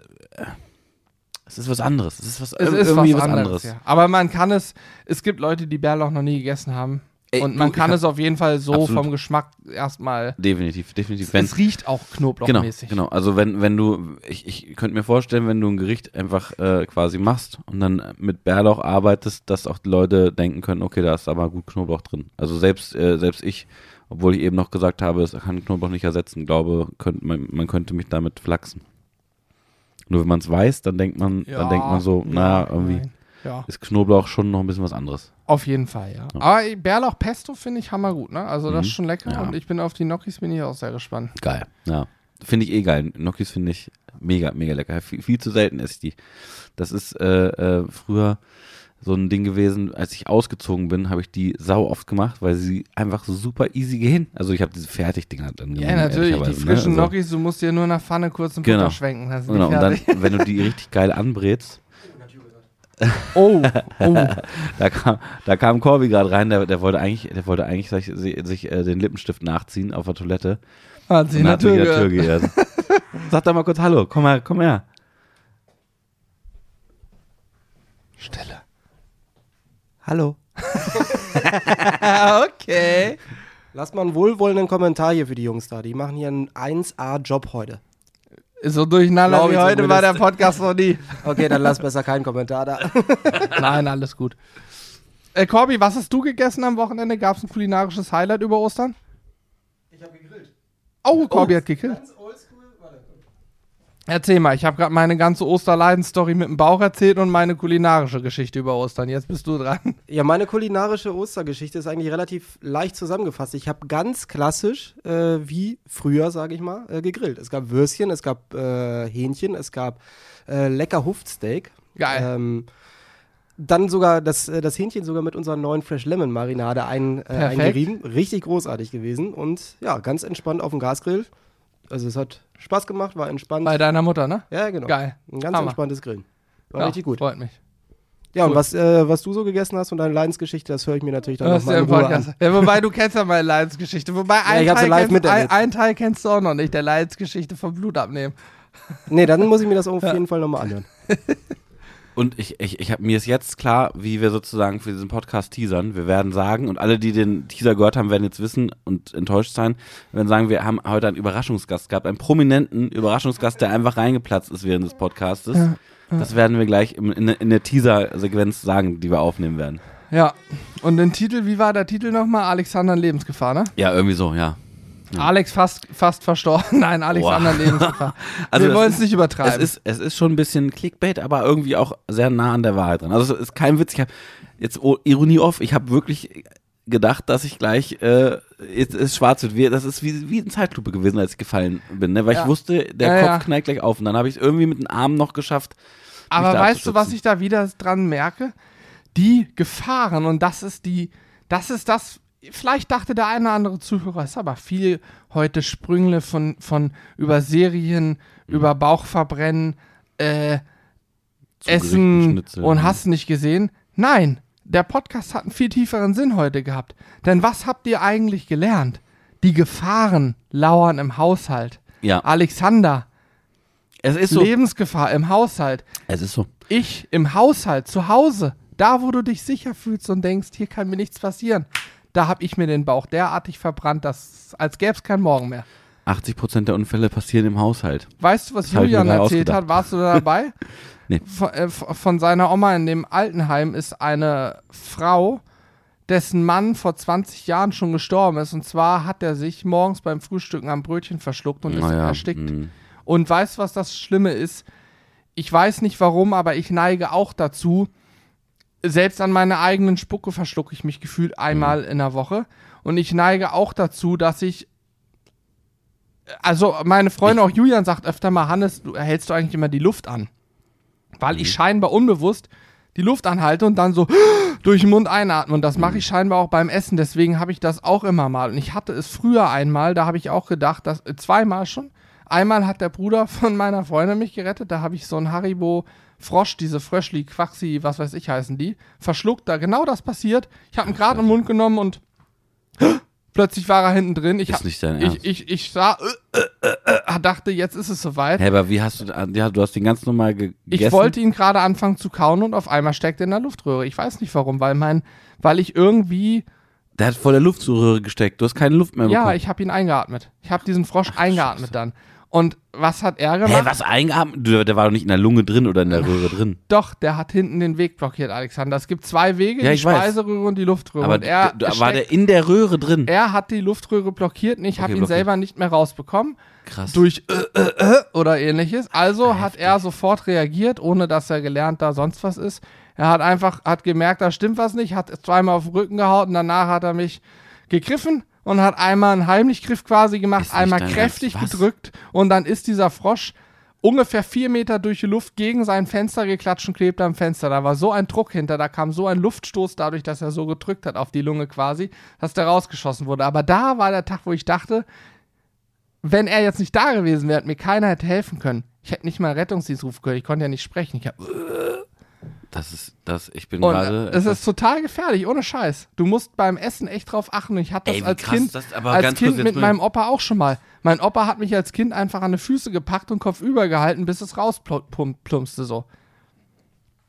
Speaker 2: es ist was anderes. Es ist was,
Speaker 1: Es ist
Speaker 2: irgendwie
Speaker 1: was
Speaker 2: was
Speaker 1: anderes.
Speaker 2: anderes.
Speaker 1: Ja. Aber man kann es, es gibt Leute, die Bärlauch noch nie gegessen haben.
Speaker 2: Ey,
Speaker 1: und
Speaker 2: du,
Speaker 1: man
Speaker 2: ich
Speaker 1: kann es auf jeden Fall so
Speaker 2: Absolut.
Speaker 1: vom Geschmack erstmal.
Speaker 2: Definitiv, definitiv. Wenn,
Speaker 1: Es riecht auch
Speaker 2: genau,
Speaker 1: knoblauchmäßig.
Speaker 2: genau. Also wenn, wenn du, ich, ich könnte mir vorstellen, wenn du ein Gericht einfach äh, quasi machst und dann mit Bärlauch arbeitest, dass auch die Leute denken können, okay, da ist aber gut Knoblauch drin. Also selbst, äh, selbst ich, obwohl ich eben noch gesagt habe, es kann Knoblauch nicht ersetzen, glaube, könnt, man, man könnte mich damit flachsen. Nur wenn man es weiß, dann denkt man, dann denkt man so, naja, irgendwie
Speaker 1: nein. Ja,
Speaker 2: ist Knoblauch schon noch ein bisschen was anderes.
Speaker 1: Auf jeden Fall, ja.
Speaker 2: Ja.
Speaker 1: Aber Bärlauch Pesto finde ich hammergut, ne? Also das
Speaker 2: Mhm.
Speaker 1: ist schon lecker
Speaker 2: Ja.
Speaker 1: und ich bin auf die Gnocchis bin ich auch sehr gespannt.
Speaker 2: Geil. Ja. Finde ich eh geil. Gnocchis finde ich mega, mega lecker. Viel, viel zu selten esse ich die. Das ist äh, äh, früher so ein Ding gewesen, als ich ausgezogen bin, habe ich die sau oft gemacht, weil sie einfach so super easy gehen. Also ich habe diese Fertigdinger dann
Speaker 1: Ja,
Speaker 2: genommen,
Speaker 1: natürlich, die
Speaker 2: ehrlicherweise,
Speaker 1: frischen
Speaker 2: ne?
Speaker 1: Gnocchis, du musst dir nur der Pfanne kurz einen
Speaker 2: Genau.
Speaker 1: Butter schwenken.
Speaker 2: Genau, und dann, wenn du die richtig geil anbrätst,
Speaker 1: Oh, oh.
Speaker 2: da kam, da kam Corby gerade rein, der, der wollte eigentlich, der wollte eigentlich sich, sich äh, den Lippenstift nachziehen auf der Toilette.
Speaker 1: Hat
Speaker 2: sich in der Tür
Speaker 1: natürlich.
Speaker 2: geirrt. Sag doch mal kurz Hallo, komm her, komm her.
Speaker 1: Stille.
Speaker 3: Hallo.
Speaker 1: okay.
Speaker 3: Lass mal einen wohlwollenden Kommentar hier für die Jungs da. Die machen hier einen 1A-Job heute.
Speaker 1: So durcheinander
Speaker 3: Glaub
Speaker 1: wie heute war der. Podcast noch nie.
Speaker 3: Okay, dann lass besser keinen Kommentar da.
Speaker 1: Nein, alles gut. Äh, Corby, was hast du gegessen am Wochenende? Gab es ein kulinarisches Highlight über Ostern?
Speaker 3: Ich habe gegrillt.
Speaker 1: Oh, Corby hat gekillt. Erzähl mal, ich habe gerade meine ganze Osterleiden-Story mit dem Bauch erzählt und meine kulinarische Geschichte über Ostern. Jetzt bist du dran.
Speaker 3: Ja, meine kulinarische Ostergeschichte ist eigentlich relativ leicht zusammengefasst. Ich habe ganz klassisch, äh, wie früher, sage ich mal, äh, gegrillt. Es gab Würstchen, es gab äh, Hähnchen, es gab äh, lecker Huftsteak.
Speaker 1: Geil.
Speaker 3: Ähm, dann sogar das, äh, das Hähnchen sogar mit unserer neuen Fresh Lemon Marinade ein, äh, eingerieben. Richtig großartig gewesen und ja, ganz entspannt auf dem Gasgrill. Also es hat Spaß gemacht, war entspannt.
Speaker 1: Bei deiner Mutter, ne?
Speaker 3: ja, genau.
Speaker 1: Geil.
Speaker 3: Ein ganz
Speaker 1: Hammer.
Speaker 3: entspanntes Grillen. War
Speaker 1: Ja,
Speaker 3: richtig gut.
Speaker 1: Freut mich.
Speaker 3: Ja, und
Speaker 1: Cool.
Speaker 3: was, äh, was du so gegessen hast und deine Leidensgeschichte, das höre ich mir natürlich dann nochmal
Speaker 1: ja
Speaker 3: in Ruhe
Speaker 1: Podcast.
Speaker 3: an.
Speaker 1: Ja, wobei du kennst ja meine Leidensgeschichte. Wobei ein,
Speaker 3: sie
Speaker 1: Teil
Speaker 3: live
Speaker 1: kennst, ein, ein Teil kennst du auch noch nicht, der Leidensgeschichte vom Blut abnehmen.
Speaker 3: Nee, dann muss ich mir das auf jeden Fall nochmal anhören.
Speaker 2: Und ich, ich, ich habe mir ist jetzt klar, wie wir sozusagen für diesen Podcast teasern. Wir werden sagen, und alle, die den Teaser gehört haben, werden jetzt wissen und enttäuscht sein, wir werden sagen, wir haben heute einen Überraschungsgast gehabt, einen prominenten Überraschungsgast, der einfach reingeplatzt ist während des Podcastes. Das werden wir gleich in, der- in der Teaser-Sequenz sagen, die wir aufnehmen werden.
Speaker 1: Ja. Und den Titel, wie war der Titel nochmal? Alexander in Lebensgefahr, ne?
Speaker 2: Ja, irgendwie so, ja.
Speaker 1: Alex fast, fast verstorben. Nein, Alexander in Lebensgefahr.
Speaker 2: Also
Speaker 1: Wir wollen es nicht übertreiben.
Speaker 2: Es ist, es ist schon ein bisschen Clickbait, aber irgendwie auch sehr nah an der Wahrheit dran. Also es ist kein Witz. Ich habe jetzt oh, Ironie off. Ich habe wirklich gedacht, dass ich gleich äh, jetzt ist schwarz wird. Das ist wie, wie in Zeitlupe gewesen, als ich gefallen bin, ne? weil
Speaker 1: Ja.
Speaker 2: ich wusste, der
Speaker 1: Ja,
Speaker 2: Kopf
Speaker 1: ja.
Speaker 2: knallt gleich auf. Und dann habe ich es irgendwie mit den Armen noch geschafft.
Speaker 1: Aber weißt du, was ich da wieder dran merke? Die Gefahren und das ist die, das ist das, vielleicht dachte der eine oder andere Zuhörer, ist aber viel heute Sprüngle von, von über Serien,
Speaker 2: Mhm.
Speaker 1: über Bauchverbrennen, äh, Essen und
Speaker 2: ne?
Speaker 1: hast nicht gesehen. Nein, der Podcast hat einen viel tieferen Sinn heute gehabt. Denn was habt ihr eigentlich gelernt? Die Gefahren lauern im Haushalt.
Speaker 2: Ja,
Speaker 1: Alexander,
Speaker 2: es ist so.
Speaker 1: Lebensgefahr im Haushalt.
Speaker 2: Es ist so.
Speaker 1: Ich im Haushalt, zu Hause, da wo du dich sicher fühlst und denkst, hier kann mir nichts passieren, da habe ich mir den Bauch derartig verbrannt, dass als gäbe es keinen Morgen mehr.
Speaker 2: 80 Prozent der Unfälle passieren im Haushalt.
Speaker 1: Weißt du, was
Speaker 2: Das
Speaker 1: Julian erzählt
Speaker 2: ausgedacht.
Speaker 1: hat? Warst du da dabei?
Speaker 2: Nee.
Speaker 1: Von, äh, von seiner Oma in dem Altenheim ist eine Frau, dessen Mann vor 20 Jahren schon gestorben ist. Und zwar hat er sich morgens beim Frühstücken am Brötchen verschluckt und ist
Speaker 2: Naja,
Speaker 1: erstickt.
Speaker 2: mh.
Speaker 1: Und weißt du, was das Schlimme ist? Ich weiß nicht warum, aber ich neige auch dazu. Selbst an meine eigenen Spucke verschlucke ich mich gefühlt einmal in der Woche. Und ich neige auch dazu, dass ich. Also, meine Freundin, auch Julian, sagt öfter mal: Hannes, du hältst du eigentlich immer die Luft an. Weil ich scheinbar unbewusst die Luft anhalte und dann so durch den Mund einatme. Und das mache ich scheinbar auch beim Essen. Deswegen habe ich das auch immer mal. Und ich hatte es früher einmal, da habe ich auch gedacht, dass äh, zweimal schon. Einmal hat der Bruder von meiner Freundin mich gerettet. Da habe ich so ein Haribo Frosch, diese Fröschli, Quaxi, was weiß ich heißen die, verschluckt. Da genau das passiert. Ich habe ihn gerade im Mund genommen und plötzlich war er hinten drin. Ich,
Speaker 2: Ist
Speaker 1: hab,
Speaker 2: nicht dein Ernst.
Speaker 1: ich, ich, ich sah, äh, äh, äh, dachte, jetzt ist es soweit.
Speaker 2: Hä, aber wie hast du, ja, du hast den ganz normal ge gegessen?
Speaker 1: Ich wollte ihn gerade anfangen zu kauen und auf einmal steckt er in der Luftröhre. Ich weiß nicht warum, weil mein, weil ich irgendwie,
Speaker 2: Der hat voll der Luftröhre gesteckt. Du hast keine Luft mehr
Speaker 1: ja,
Speaker 2: bekommen.
Speaker 1: ich habe ihn eingeatmet. Ich habe diesen Frosch eingeatmet dann. Und was hat er gemacht?
Speaker 2: Hä, was eingeatmet? Der war doch nicht in der Lunge drin oder in der Röhre drin.
Speaker 1: Doch, der hat hinten den Weg blockiert, Alexander. Es gibt zwei Wege,
Speaker 2: Ja,
Speaker 1: die
Speaker 2: ich weiß.
Speaker 1: Speiseröhre und die Luftröhre.
Speaker 2: Aber
Speaker 1: und er,
Speaker 2: war der in der Röhre drin?
Speaker 1: er hat die Luftröhre blockiert und ich habe
Speaker 2: Okay,
Speaker 1: ihn
Speaker 2: blockiert.
Speaker 1: selber nicht mehr rausbekommen.
Speaker 2: Krass.
Speaker 1: durch äh, äh, äh oder ähnliches. Also hat er sofort reagiert, ohne dass er gelernt da sonst was ist. Er hat einfach, hat gemerkt, da stimmt was nicht, hat zweimal auf den Rücken gehauen und danach hat er mich gegriffen und hat einmal einen Heimlichgriff quasi gemacht,
Speaker 2: Ist
Speaker 1: einmal kräftig
Speaker 2: was?
Speaker 1: gedrückt und dann ist dieser Frosch ungefähr vier Meter durch die Luft gegen sein Fenster geklatscht und klebte am Fenster. Da war so ein Druck hinter, da kam so ein Luftstoß dadurch, dass er so gedrückt hat auf die Lunge quasi, dass der rausgeschossen wurde. Aber da war der Tag, wo ich dachte, wenn er jetzt nicht da gewesen wäre und mir keiner hätte helfen können, ich hätte nicht mal Rettungsdienst rufen können, ich konnte ja nicht sprechen. Ich hab,
Speaker 2: Das ist, das, ich bin gerade.
Speaker 1: es
Speaker 2: etwas-
Speaker 1: ist total gefährlich, ohne Scheiß. Du musst beim Essen echt drauf achten. Ich hatte das
Speaker 2: Ey,
Speaker 1: als
Speaker 2: krass,
Speaker 1: Kind,
Speaker 2: das- aber
Speaker 1: als kind mit meinem Opa auch schon mal. Mein Opa hat mich als Kind einfach an die Füße gepackt und Kopf übergehalten, bis es rausplumpste so.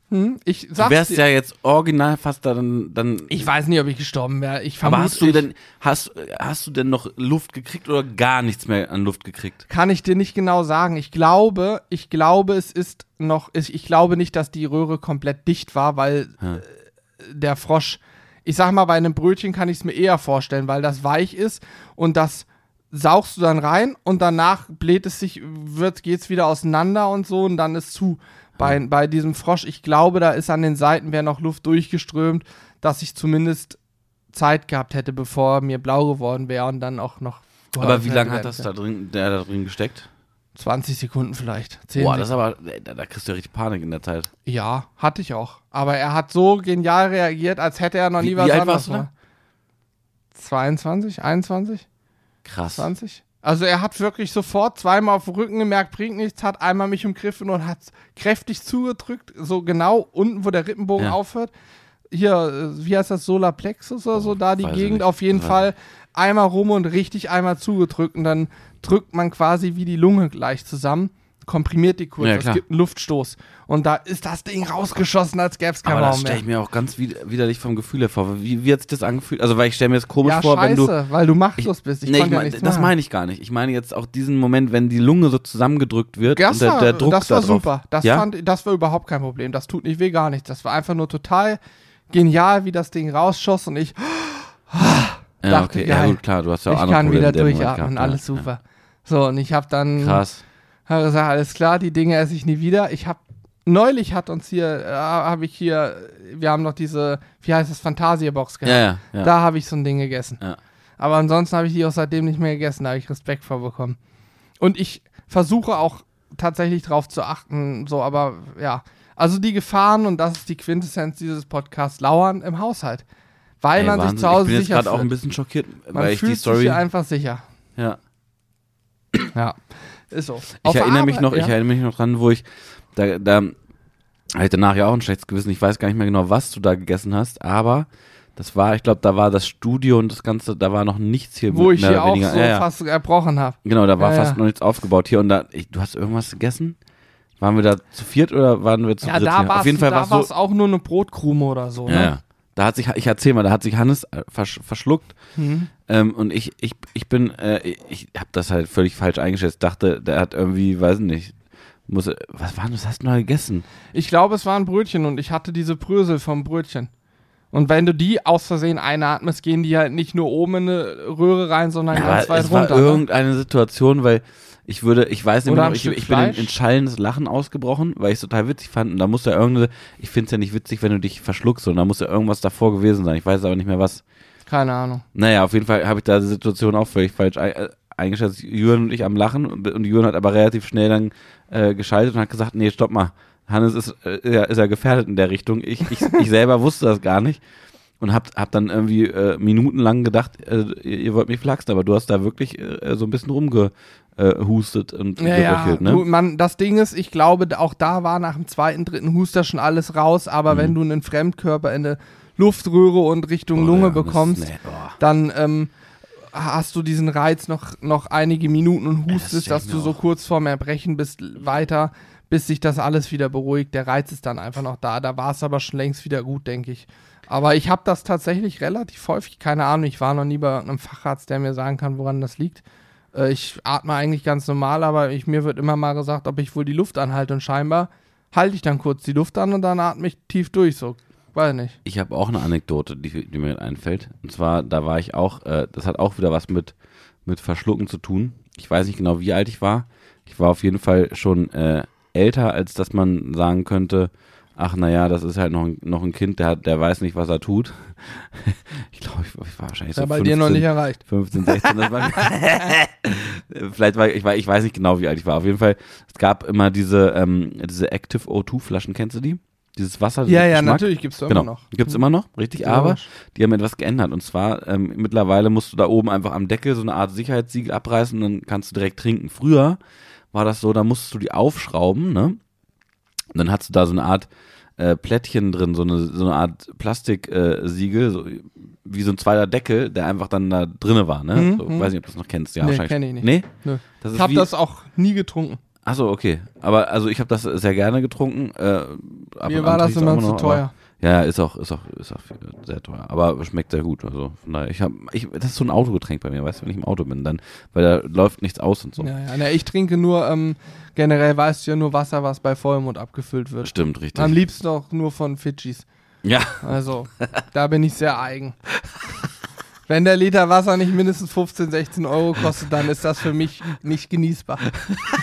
Speaker 1: Hm? Ich
Speaker 2: Du
Speaker 1: sag's
Speaker 2: wärst
Speaker 1: dir,
Speaker 2: ja jetzt original fast dann. dann
Speaker 1: ich weiß nicht, ob ich gestorben wäre. Ich vermute,
Speaker 2: aber hast du denn, hast, hast du denn noch Luft gekriegt oder gar nichts mehr an Luft gekriegt?
Speaker 1: kann ich dir nicht genau sagen. Ich glaube, ich glaube, es ist noch, ich, ich glaube nicht, dass die Röhre komplett dicht war, weil äh, der Frosch, ich sag mal, bei einem Brötchen kann ich es mir eher vorstellen, weil das weich ist und das saugst du dann rein und danach bläht es sich, wird, geht's wieder auseinander und so und dann ist zu. Bei, bei diesem Frosch, ich glaube, da ist an den Seiten wäre noch Luft durchgeströmt, dass ich zumindest Zeit gehabt hätte, bevor mir blau geworden wäre und dann auch noch.
Speaker 2: Aber wie lange hat das da drin, der da drin gesteckt?
Speaker 1: 20 Sekunden vielleicht. 10
Speaker 2: Boah, das ist aber, da, da kriegst du ja richtig Panik in der Zeit.
Speaker 1: Ja, hatte ich auch. Aber er hat so genial reagiert, als hätte er noch
Speaker 2: Wie-
Speaker 1: nie was
Speaker 2: wie alt
Speaker 1: anderes
Speaker 2: warst du
Speaker 1: gemacht. 22, 21,
Speaker 2: Krass.
Speaker 1: 20? Also er hat wirklich sofort zweimal auf den Rücken gemerkt, bringt nichts, hat einmal mich umgriffen und hat kräftig zugedrückt, so genau unten, wo der Rippenbogen
Speaker 2: Ja.
Speaker 1: aufhört. Hier, äh, wie heißt das, Solarplexus oder so, da die Gegend
Speaker 2: nicht.
Speaker 1: auf jeden
Speaker 2: Weiß
Speaker 1: Fall einmal rum und richtig einmal zugedrückt und dann drückt man quasi wie die Lunge gleich zusammen, komprimiert die kurz,
Speaker 2: Ja,
Speaker 1: es gibt einen Luftstoß und da ist das Ding rausgeschossen, als gäbe es keinen
Speaker 2: Aber das
Speaker 1: Raum
Speaker 2: stelle
Speaker 1: mehr.
Speaker 2: ich mir auch ganz wid widerlich vom Gefühl her vor. Wie, wie hat sich das angefühlt? Also, weil ich stelle mir das komisch
Speaker 1: Ja,
Speaker 2: vor,
Speaker 1: scheiße,
Speaker 2: wenn du.
Speaker 1: weil du machtlos bist. Ich
Speaker 2: nee, ich
Speaker 1: ja
Speaker 2: mein,
Speaker 1: nichts
Speaker 2: das meine ich gar nicht. Ich meine jetzt auch diesen Moment, wenn die Lunge so zusammengedrückt wird
Speaker 1: Das
Speaker 2: und der, der Druck
Speaker 1: das
Speaker 2: da
Speaker 1: war
Speaker 2: drauf.
Speaker 1: super. Das,
Speaker 2: ja?
Speaker 1: fand, das war überhaupt kein Problem. Das tut nicht weh, gar nichts. Das war einfach nur total genial, wie das Ding rausschoss und ich,
Speaker 2: ja,
Speaker 1: dachte,
Speaker 2: okay. Ja, gut, klar. Du hast ja auch
Speaker 1: ich
Speaker 2: andere
Speaker 1: kann
Speaker 2: Probleme
Speaker 1: wieder durchatmen,
Speaker 2: gehabt,
Speaker 1: alles
Speaker 2: ja,
Speaker 1: super. So, und ich habe dann
Speaker 2: Ja. Krass.
Speaker 1: Hab gesagt, alles klar, die Dinge esse ich nie wieder. Ich habe neulich hat uns hier, äh, habe ich hier, wir haben noch diese, wie heißt das, Phantasiabox gehabt.
Speaker 2: Ja, ja, ja.
Speaker 1: Da habe ich so ein Ding gegessen. Aber ansonsten habe ich die auch seitdem nicht mehr gegessen. Da habe ich Respekt vor bekommen. Und ich versuche auch tatsächlich drauf zu achten, so, aber ja. Also die Gefahren, und das ist die Quintessenz dieses Podcasts, lauern im Haushalt. Weil
Speaker 2: Ey,
Speaker 1: man
Speaker 2: Wahnsinn.
Speaker 1: sich zu Hause
Speaker 2: ich bin jetzt
Speaker 1: sicher
Speaker 2: gerade auch ein bisschen schockiert,
Speaker 1: Man
Speaker 2: weil ich
Speaker 1: fühlt
Speaker 2: die Story.
Speaker 1: sich hier einfach sicher.
Speaker 2: ja.
Speaker 1: Ja, ist so.
Speaker 2: Ich
Speaker 1: Auf
Speaker 2: erinnere mich noch,
Speaker 1: ja.
Speaker 2: ich erinnere mich noch dran, wo ich da, da hatte ich danach ja auch ein schlechtes Gewissen. Ich weiß gar nicht mehr genau, was du da gegessen hast, aber das war, ich glaube, da war das Studio und das Ganze, da war noch nichts hier.
Speaker 1: Wo ich hier auch
Speaker 2: weniger.
Speaker 1: so
Speaker 2: ja, ja.
Speaker 1: fast erbrochen habe.
Speaker 2: Genau, da war
Speaker 1: Ja,
Speaker 2: fast
Speaker 1: ja.
Speaker 2: noch nichts aufgebaut hier und da, ich, du hast irgendwas gegessen? Waren wir da zu viert oder waren wir zu
Speaker 1: Ja,
Speaker 2: dritt
Speaker 1: da
Speaker 2: hier?
Speaker 1: war
Speaker 2: Auf jeden Fall war
Speaker 1: da
Speaker 2: es
Speaker 1: auch nur eine Brotkrume oder so.
Speaker 2: Ja,
Speaker 1: Ne?
Speaker 2: ja. Da hat sich, ich erzähl mal, da hat sich Hannes äh, versch verschluckt
Speaker 1: Mhm.
Speaker 2: ähm, und ich, ich, ich bin, äh, ich habe das halt völlig falsch eingeschätzt. Dachte, der hat irgendwie, weiß nicht, muss, was war denn, was hast du noch gegessen?
Speaker 1: Ich glaube, es war ein Brötchen und ich hatte diese Brösel vom Brötchen. Und wenn du die aus Versehen einatmest, gehen die halt nicht nur oben in eine Röhre rein, sondern
Speaker 2: Ja,
Speaker 1: ganz weit
Speaker 2: es war
Speaker 1: runter. ne?
Speaker 2: irgendeine Situation, weil ich würde, ich weiß nicht mehr, ich, ich bin in, in schallendes Lachen ausgebrochen, weil ich es total witzig fand. Und da muss ja irgendeine, ich finde es ja nicht witzig, wenn du dich verschluckst, sondern da muss ja irgendwas davor gewesen sein. Ich weiß aber nicht mehr was.
Speaker 1: Keine Ahnung.
Speaker 2: Naja, auf jeden Fall habe ich da die Situation auch völlig falsch äh, eingeschätzt. Jürgen und ich am Lachen und, und Jürgen hat aber relativ schnell dann äh, geschaltet und hat gesagt, nee, stopp mal. Hannes ist, äh, ist ja gefährdet in der Richtung. Ich, ich, ich selber wusste das gar nicht und hab, hab dann irgendwie äh, minutenlang gedacht, äh, ihr, wollt mich flachsen, aber du hast da wirklich äh, so ein bisschen rumgehustet und
Speaker 1: Ja, ja.
Speaker 2: geröchelt, ne?
Speaker 1: Du, man, das Ding ist, ich glaube, auch da war nach dem zweiten, dritten Huster schon alles raus, aber
Speaker 2: Mhm.
Speaker 1: wenn du einen Fremdkörper in eine Luftröhre und Richtung
Speaker 2: Boah,
Speaker 1: Lunge
Speaker 2: ja, das-
Speaker 1: bekommst,
Speaker 2: nee,
Speaker 1: dann ähm, hast du diesen Reiz noch, noch einige Minuten und
Speaker 2: das
Speaker 1: hustest,
Speaker 2: ich
Speaker 1: dass du so kurz vorm Erbrechen bist, weiter, bis sich das alles wieder beruhigt. Der Reiz ist dann einfach noch da. Da war es aber schon längst wieder gut, denke ich. Aber ich habe das tatsächlich relativ häufig, keine Ahnung, ich war noch nie bei einem Facharzt, der mir sagen kann, woran das liegt. Äh, ich atme eigentlich ganz normal, aber ich, mir wird immer mal gesagt, ob ich wohl die Luft anhalte und scheinbar halte ich dann kurz die Luft an und dann atme ich tief durch, so. Weiß nicht.
Speaker 2: Ich habe auch eine Anekdote, die, die mir einfällt. Und zwar, da war ich auch, äh, das hat auch wieder was mit, mit Verschlucken zu tun. Ich weiß nicht genau, wie alt ich war. Ich war auf jeden Fall schon äh, älter, als dass man sagen könnte, ach naja, das ist halt noch ein, noch ein Kind, der, hat, der weiß nicht, was er tut. ich glaube, ich, ich war wahrscheinlich so
Speaker 1: ja bei
Speaker 2: 15,
Speaker 1: dir noch nicht erreicht.
Speaker 2: 15, 16. Das war, vielleicht war ich, war, ich weiß nicht genau, wie alt ich war. Auf jeden Fall, es gab immer diese, ähm, diese Active O2 Flaschen, kennst du die? Dieses Wasser.
Speaker 1: Ja, ja,
Speaker 2: Geschmack.
Speaker 1: natürlich gibt es
Speaker 2: Genau,
Speaker 1: immer noch.
Speaker 2: gibt's immer noch, richtig,
Speaker 1: Ja,
Speaker 2: aber die haben etwas geändert und zwar ähm, mittlerweile musst du da oben einfach am Deckel so eine Art Sicherheitssiegel abreißen und dann kannst du direkt trinken. Früher war das so, da musstest du die aufschrauben, ne? Und dann hast du da so eine Art äh, Plättchen drin, so eine, so eine Art Plastiksiegel, äh, so, wie so ein zweiter Deckel, der einfach dann da drinne war, ne?
Speaker 1: Mhm,
Speaker 2: so,
Speaker 1: mhm.
Speaker 2: weiß nicht, ob du das noch kennst. Ja,
Speaker 1: Nee,
Speaker 2: wahrscheinlich.
Speaker 1: kenn ich nicht.
Speaker 2: Nee?
Speaker 1: Nö.
Speaker 2: Das
Speaker 1: Ich habe das auch nie getrunken.
Speaker 2: Achso, okay. Aber also ich habe das sehr gerne getrunken. Äh,
Speaker 1: Mir war das immer
Speaker 2: auch
Speaker 1: zu
Speaker 2: noch,
Speaker 1: teuer.
Speaker 2: Aber, ja, ist auch, ist auch, ist auch sehr teuer. Aber schmeckt sehr gut. Also von daher, ich habe, ich, das ist so ein Autogetränk bei mir, weißt du, wenn ich im Auto bin, dann, weil da läuft nichts aus und so.
Speaker 1: Ja, ja. Na, ich trinke nur, ähm, generell weißt du ja nur Wasser, was bei Vollmond abgefüllt wird.
Speaker 2: Stimmt, richtig.
Speaker 1: Am liebsten auch nur von Fidschis.
Speaker 2: ja,
Speaker 1: Also, da bin ich sehr eigen. Wenn der Liter Wasser nicht mindestens 15, 16 Euro kostet, dann ist das für mich nicht genießbar.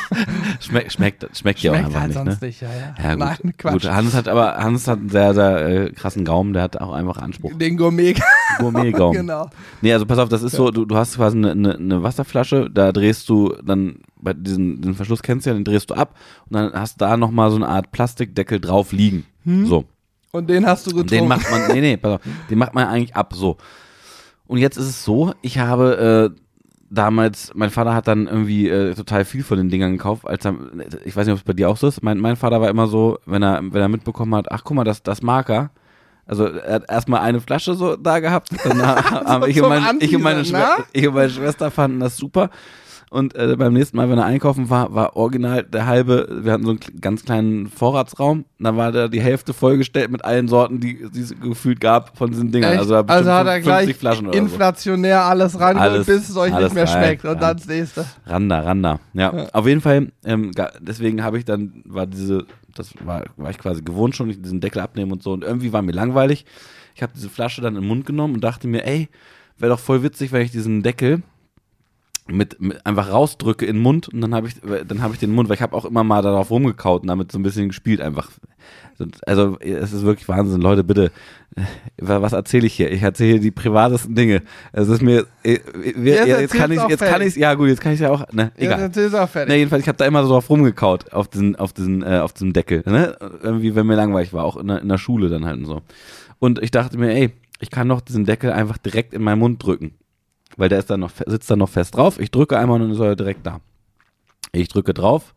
Speaker 2: schmeckt, schmeckt, schmeckt ja auch einfach
Speaker 1: halt
Speaker 2: nicht,
Speaker 1: sonst
Speaker 2: ne?
Speaker 1: nicht, ja, ja.
Speaker 2: Ja, gut.
Speaker 1: Nein, Quatsch.
Speaker 2: gut. Hans hat aber, Hans hat einen sehr, sehr äh, krassen Gaumen, der hat auch einfach Anspruch.
Speaker 1: Den Gourmet,
Speaker 2: Gourmet-Gaumen.
Speaker 1: genau.
Speaker 2: Nee, also pass auf, das ist so, du, du hast quasi eine, eine, eine Wasserflasche, da drehst du dann, bei diesen, den Verschluss kennst du ja, den drehst du ab und dann hast du da nochmal so eine Art Plastikdeckel drauf liegen. So.
Speaker 1: Und den hast du
Speaker 2: Und
Speaker 1: getrunken.
Speaker 2: den macht man, nee, nee, pass auf, den macht man eigentlich ab, so. Und jetzt ist es so, ich habe äh, damals, mein Vater hat dann irgendwie äh, total viel von den Dingern gekauft, als er, ich weiß nicht, ob es bei dir auch so ist, mein, mein Vater war immer so, wenn er, wenn er mitbekommen hat, ach guck mal, das, das Marker, also er hat erstmal eine Flasche so da gehabt, dann haben ich, und mein, ich, und meine Schwester,
Speaker 1: ne?
Speaker 2: ich und meine Schwester fanden das super. Und äh, beim nächsten Mal, wenn er einkaufen war, war original der halbe, wir hatten so einen ganz kleinen Vorratsraum, da war da die Hälfte vollgestellt mit allen Sorten, die die es gefühlt gab von diesen Dingern.
Speaker 1: Echt?
Speaker 2: Also, da
Speaker 1: Also, hat er
Speaker 2: 50
Speaker 1: gleich
Speaker 2: Flaschen oder so.
Speaker 1: inflationär alles rangeholt,
Speaker 2: Alles-
Speaker 1: bis es euch nicht mehr
Speaker 2: rein,
Speaker 1: schmeckt. Und dann das nächste.
Speaker 2: Randa, Randa. Ja, auf jeden Fall, ähm, deswegen habe ich dann, war diese, das war, war ich quasi gewohnt schon, diesen Deckel abnehmen und so. Und irgendwie war mir langweilig. Ich habe diese Flasche dann in den Mund genommen und dachte mir, ey, wäre doch voll witzig, wenn ich diesen Deckel mit, mit einfach rausdrücke in den Mund und dann habe ich dann habe ich den Mund, weil ich habe auch immer mal darauf rumgekaut und damit so ein bisschen gespielt einfach. Also es ist wirklich Wahnsinn, Leute, bitte. Was erzähle ich hier? Ich erzähle hier die privatesten Dinge. Es ist mir äh, wir,
Speaker 1: Jetzt
Speaker 2: ja, jetzt kann ich jetzt kann
Speaker 1: fertig.
Speaker 2: ich ja gut, jetzt kann ich ja auch, ne,
Speaker 1: Ja,
Speaker 2: egal.
Speaker 1: ist auch fertig.
Speaker 2: Ne, jedenfalls, ich habe da immer so drauf rumgekaut, auf diesen, auf diesen, äh, auf diesem Deckel, ne? Irgendwie, wenn mir langweilig war, auch in der, in der Schule dann halt und so. Und ich dachte mir, ey, ich kann doch diesen Deckel einfach direkt in meinen Mund drücken. Weil der ist dann noch, sitzt dann noch fest drauf. Ich drücke einmal und dann ist er direkt da. Ich drücke drauf.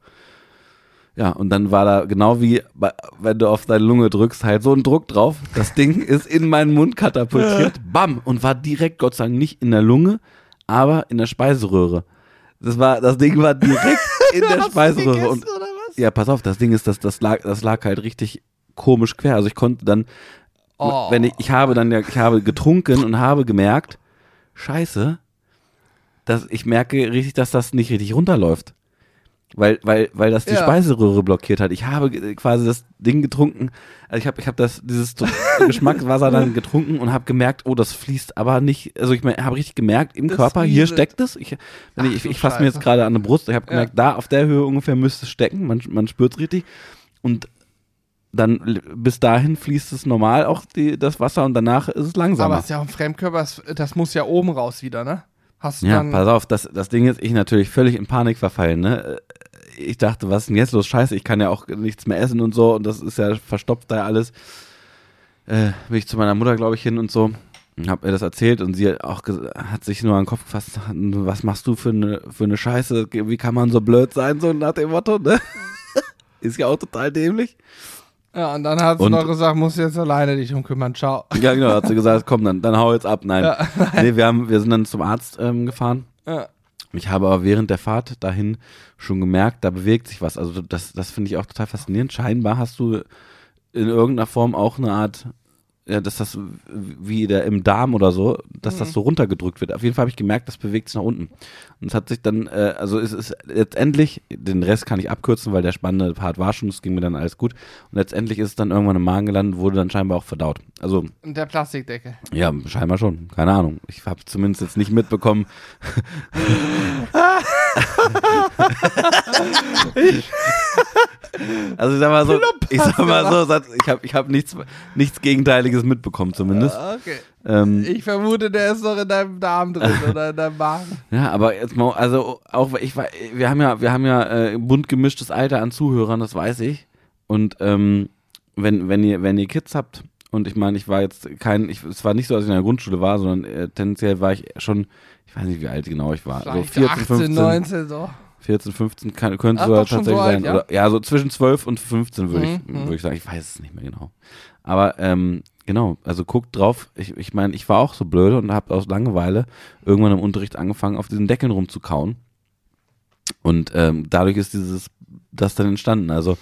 Speaker 2: Ja, und dann war da genau wie, bei, wenn du auf deine Lunge drückst, halt so ein Druck drauf. Das Ding ist in meinen Mund katapultiert. Bam! Und war direkt, Gott sei Dank, nicht in der Lunge, aber in der Speiseröhre. Das war, das Ding war direkt in der Speiseröhre.
Speaker 1: gegessen,
Speaker 2: Und ja, pass auf, das Ding ist, das, das lag, das lag halt richtig komisch quer. Also ich konnte dann,
Speaker 1: Oh.
Speaker 2: wenn ich, ich habe dann ja, ich habe getrunken und habe gemerkt, scheiße, dass ich merke richtig, dass das nicht richtig runterläuft. weil, weil, weil das die
Speaker 1: Ja.
Speaker 2: Speiseröhre blockiert hat. Ich habe quasi das Ding getrunken, also ich habe ich hab das, dieses Geschmackswasser dann getrunken und habe gemerkt, oh, das fließt aber nicht, also ich habe richtig gemerkt, im
Speaker 1: Das
Speaker 2: Körper, hier steckt es. Ich,
Speaker 1: Ach
Speaker 2: ich, ich fasse mir jetzt gerade an der Brust, ich habe
Speaker 1: Ja.
Speaker 2: gemerkt, da auf der Höhe ungefähr müsste es stecken, man, man spürt es richtig. Und dann bis dahin fließt es normal auch die, das Wasser und danach ist es langsamer.
Speaker 1: Aber es ist ja auch ein Fremdkörper, das, muss ja oben raus wieder, ne? Hast du
Speaker 2: Ja, pass auf, das, das Ding ist, ich natürlich völlig in Panik verfallen, ne? Ich dachte, was ist denn jetzt los? Scheiße, ich kann ja auch nichts mehr essen und so und das ist ja verstopft da alles. Äh, bin ich zu meiner Mutter, glaube ich, hin und so und hab ihr das erzählt und sie hat auch hat sich nur an den Kopf gefasst, was machst du für eine, für eine Scheiße? Wie kann man so blöd sein, so nach dem Motto, ne? ist ja auch total dämlich.
Speaker 1: Ja, und dann hat sie
Speaker 2: Und-
Speaker 1: noch gesagt, musst du jetzt alleine dich drum kümmern, ciao.
Speaker 2: Ja, genau, hat sie gesagt, komm, dann, dann hau jetzt ab. Nein.
Speaker 1: Ja,
Speaker 2: Nee, wir, haben, wir sind dann zum Arzt ähm, gefahren.
Speaker 1: Ja.
Speaker 2: Ich habe aber während der Fahrt dahin schon gemerkt, da bewegt sich was. Also das, das finde ich auch total faszinierend. Scheinbar hast du in irgendeiner Form auch eine Art, ja, dass das wie der im Darm oder so, dass das so runtergedrückt wird. Auf jeden Fall habe ich gemerkt, das bewegt sich nach unten. Und es hat sich dann, äh, also es ist letztendlich, den Rest kann ich abkürzen, weil der spannende Part war schon, es ging mir dann alles gut. Und letztendlich ist es dann irgendwann im Magen gelandet, wurde dann scheinbar auch verdaut. Also
Speaker 1: Und der Plastikdeckel.
Speaker 2: ja, scheinbar schon. Keine Ahnung. Ich habe zumindest jetzt nicht mitbekommen. also ich sag mal so, ich sag mal so, ich habe ich hab nichts, nichts Gegenteiliges mitbekommen zumindest.
Speaker 1: Okay.
Speaker 2: Ähm,
Speaker 1: Ich vermute, der ist noch in deinem Darm drin oder in deinem Magen.
Speaker 2: ja, aber jetzt mal, also auch ich war, wir haben ja, wir haben ja äh, bunt gemischtes Alter an Zuhörern, das weiß ich. Und ähm, wenn, wenn ihr, wenn ihr Kids habt, und ich meine, ich war jetzt kein, ich, es war nicht so, dass ich in der Grundschule war, sondern äh, tendenziell war ich schon, ich weiß nicht, wie alt genau ich war. So
Speaker 1: Vielleicht
Speaker 2: 14,
Speaker 1: 18,
Speaker 2: 15,
Speaker 1: 19 so.
Speaker 2: 14, 15 kann, könnte
Speaker 1: Ach,
Speaker 2: so
Speaker 1: doch schon
Speaker 2: tatsächlich
Speaker 1: so alt,
Speaker 2: sein.
Speaker 1: ja?
Speaker 2: Oder, ja, so zwischen 12 und 15 würde ich,
Speaker 1: Mhm, mhm.
Speaker 2: würde ich sagen. Ich weiß es nicht mehr genau. Aber ähm, genau, also guckt drauf. Ich, ich meine, ich war auch so blöd und habe aus Langeweile irgendwann im Unterricht angefangen, auf diesen Deckeln rumzukauen. Und ähm, dadurch ist dieses das dann entstanden. Also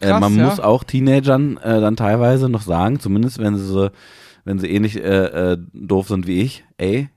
Speaker 2: äh,
Speaker 1: Krass,
Speaker 2: man
Speaker 1: ja.
Speaker 2: muss auch Teenagern äh, dann teilweise noch sagen, zumindest wenn sie so, wenn sie ähnlich äh, äh, doof sind wie ich, ey,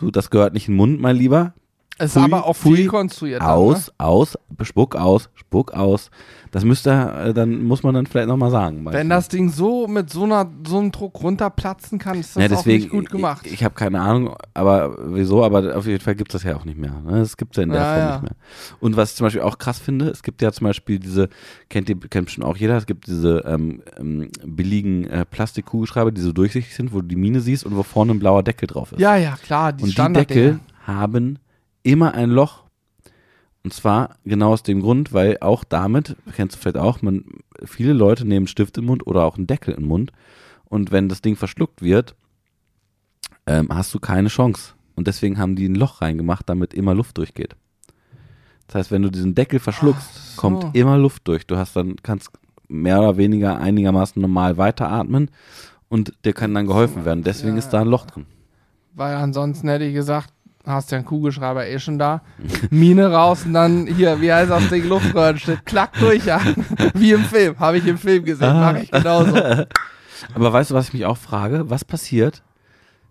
Speaker 2: du, das gehört nicht in den Mund, mein Lieber.
Speaker 1: Ist
Speaker 2: Pfui,
Speaker 1: aber auch
Speaker 2: pfui,
Speaker 1: viel konstruiert.
Speaker 2: Aus,
Speaker 1: Dann,
Speaker 2: aus, spuck aus, spuck aus. Das müsste, äh, dann muss man dann vielleicht nochmal sagen.
Speaker 1: ne? Wenn das Ding so mit so, einer, so einem Druck runterplatzen kann, ist das
Speaker 2: ja,
Speaker 1: auch
Speaker 2: deswegen,
Speaker 1: nicht gut gemacht.
Speaker 2: Ich, ich habe keine Ahnung, aber wieso, aber auf jeden Fall gibt es das ja auch nicht mehr. Ne? Das gibt es ja in der
Speaker 1: Ja,
Speaker 2: Form
Speaker 1: ja.
Speaker 2: nicht mehr. Und was ich zum Beispiel auch krass finde, es gibt ja zum Beispiel diese, kennt ihr, kennt bestimmt auch jeder, es gibt diese ähm, ähm, billigen äh, Plastikkugelschreiber, die so durchsichtig sind, wo du die Mine siehst und wo vorne ein blauer Deckel drauf ist.
Speaker 1: ja, ja, klar, die
Speaker 2: Und die. Deckel haben immer ein Loch. Und zwar genau aus dem Grund, weil auch damit, kennst du vielleicht auch, man, viele Leute nehmen einen Stift im Mund oder auch einen Deckel im Mund. Und wenn das Ding verschluckt wird, ähm, hast du keine Chance. Und deswegen haben die ein Loch reingemacht, damit immer Luft durchgeht. Das heißt, wenn du diesen Deckel verschluckst,
Speaker 1: so.
Speaker 2: kommt immer Luft durch. Du hast dann, kannst mehr oder weniger einigermaßen normal weiteratmen und dir kann dann geholfen werden. Deswegen
Speaker 1: Ja,
Speaker 2: ist da ein Loch drin.
Speaker 1: Weil ansonsten hätte ich gesagt, hast ja einen Kugelschreiber eh schon da. Mine raus und dann hier, wie heißt das Ding, Luftröhrenschnitt, klack durch, ja. Wie im Film, habe ich im Film gesehen, mache ich genauso.
Speaker 2: Aber weißt du, was ich mich auch frage? Was passiert,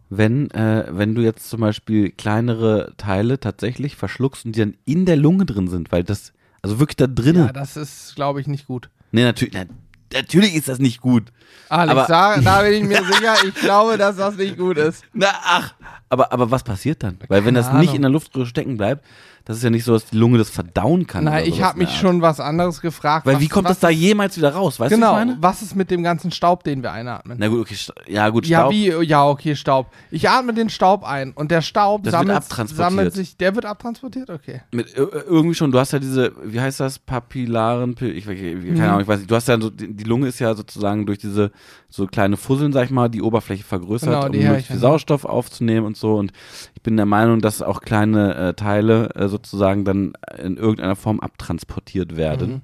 Speaker 2: wenn, äh, wenn du jetzt zum Beispiel kleinere Teile tatsächlich verschluckst und die dann in der Lunge drin sind? Weil das, also wirklich da drinnen.
Speaker 1: Ja, das ist, glaube ich, nicht gut.
Speaker 2: nee, natürlich, na, natürlich ist das nicht gut.
Speaker 1: Alex,
Speaker 2: Aber-
Speaker 1: da, da bin ich mir sicher, ich glaube, dass das nicht gut ist.
Speaker 2: Na, ach. Aber, aber was passiert dann? Weil wenn
Speaker 1: Keine
Speaker 2: das nicht
Speaker 1: Ahnung.
Speaker 2: in der Luftröhre stecken bleibt, das ist ja nicht so, dass die Lunge das verdauen kann.
Speaker 1: Nein, ich habe mich schon was anderes gefragt.
Speaker 2: Weil
Speaker 1: was,
Speaker 2: wie kommt das da jemals wieder raus? Weißt
Speaker 1: Genau,
Speaker 2: du, was ich meine?
Speaker 1: was ist mit dem ganzen Staub, den wir einatmen?
Speaker 2: Na gut, okay, ja gut,
Speaker 1: Ja,
Speaker 2: Staub.
Speaker 1: wie? Ja, okay, Staub. Ich atme den Staub ein und der Staub
Speaker 2: Das wird
Speaker 1: sammelt,
Speaker 2: abtransportiert.
Speaker 1: sammelt sich. Der wird abtransportiert? Okay.
Speaker 2: Mit, äh, irgendwie schon, du hast ja diese, wie heißt das, Papillaren, Pil- ich, keine
Speaker 1: Mhm.
Speaker 2: Ahnung, ich weiß nicht, du hast ja so, die Lunge ist ja sozusagen durch diese so kleine Fusseln, sag ich mal, die Oberfläche vergrößert,
Speaker 1: Genau,
Speaker 2: um
Speaker 1: die höre
Speaker 2: möglichst
Speaker 1: ich,
Speaker 2: viel
Speaker 1: ja.
Speaker 2: Sauerstoff aufzunehmen und so und ich bin der Meinung, dass auch kleine äh, Teile äh, sozusagen dann in irgendeiner Form abtransportiert werden.
Speaker 1: Mhm.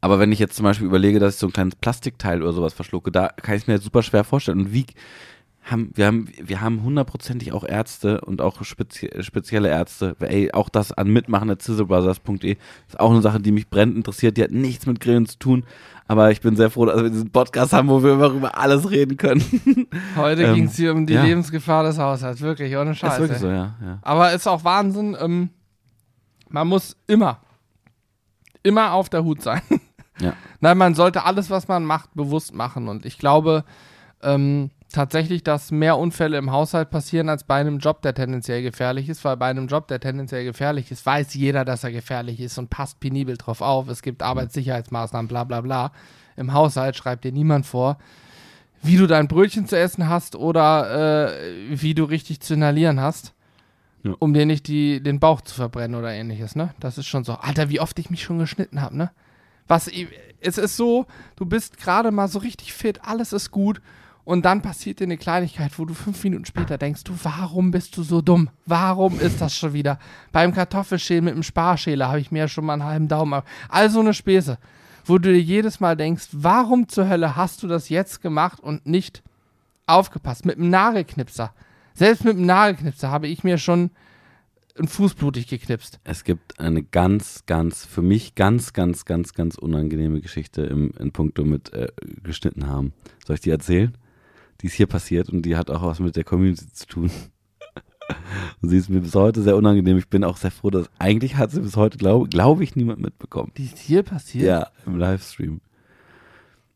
Speaker 2: Aber wenn ich jetzt zum Beispiel überlege, dass ich so ein kleines Plastikteil oder sowas verschlucke, da kann ich es mir jetzt super schwer vorstellen. Und wie haben, wir haben, wir haben hundertprozentig auch Ärzte und auch spezie spezielle Ärzte. Ey, auch das an mitmachen.sizzlebrothers.de ist auch eine Sache, die mich brennend interessiert. Die hat nichts mit Grillen zu tun. Aber ich bin sehr froh, dass wir diesen Podcast haben, wo wir immer über alles reden können.
Speaker 1: Heute
Speaker 2: Ähm,
Speaker 1: ging es hier um die
Speaker 2: ja.
Speaker 1: Lebensgefahr des Haushalts. Wirklich, ohne
Speaker 2: ist
Speaker 1: Scheiße.
Speaker 2: wirklich so, ja. ja.
Speaker 1: Aber ist auch Wahnsinn. Ähm, man muss immer, immer auf der Hut sein.
Speaker 2: Ja.
Speaker 1: Nein, man sollte alles, was man macht, bewusst machen. Und ich glaube ähm, tatsächlich, dass mehr Unfälle im Haushalt passieren als bei einem Job, der tendenziell gefährlich ist, weil bei einem Job, der tendenziell gefährlich ist, weiß jeder, dass er gefährlich ist und passt penibel drauf auf. Es gibt Arbeitssicherheitsmaßnahmen, bla bla bla. Im Haushalt schreibt dir niemand vor, wie du dein Brötchen zu essen hast oder äh, wie du richtig zu inhalieren hast.
Speaker 2: Ja.
Speaker 1: Um dir nicht die, den Bauch zu verbrennen oder ähnliches, ne? Das ist schon so. Alter, wie oft ich mich schon geschnitten habe, ne? Was, es ist so, du bist gerade mal so richtig fit, alles ist gut und dann passiert dir eine Kleinigkeit, wo du fünf Minuten später denkst, du, warum bist du so dumm? Warum ist das schon wieder? Beim Kartoffelschälen mit dem Sparschäler habe ich mir ja schon mal einen halben Daumen ab. Also eine Späße, wo du dir jedes Mal denkst, warum zur Hölle hast du das jetzt gemacht und nicht aufgepasst? Mit dem Nagelknipser. Selbst mit dem Nagelknipser habe ich mir schon einen Fuß blutig geknipst.
Speaker 2: Es gibt eine ganz, ganz, für mich ganz, ganz, ganz, ganz unangenehme Geschichte im, in puncto mit äh, geschnitten haben. Soll ich die erzählen? Die ist hier passiert und die hat auch was mit der Community zu tun. und sie ist mir bis heute sehr unangenehm. Ich bin auch sehr froh, dass eigentlich hat sie bis heute, glaube glaub ich, niemand mitbekommen.
Speaker 1: Die ist hier passiert?
Speaker 2: Ja, im Livestream.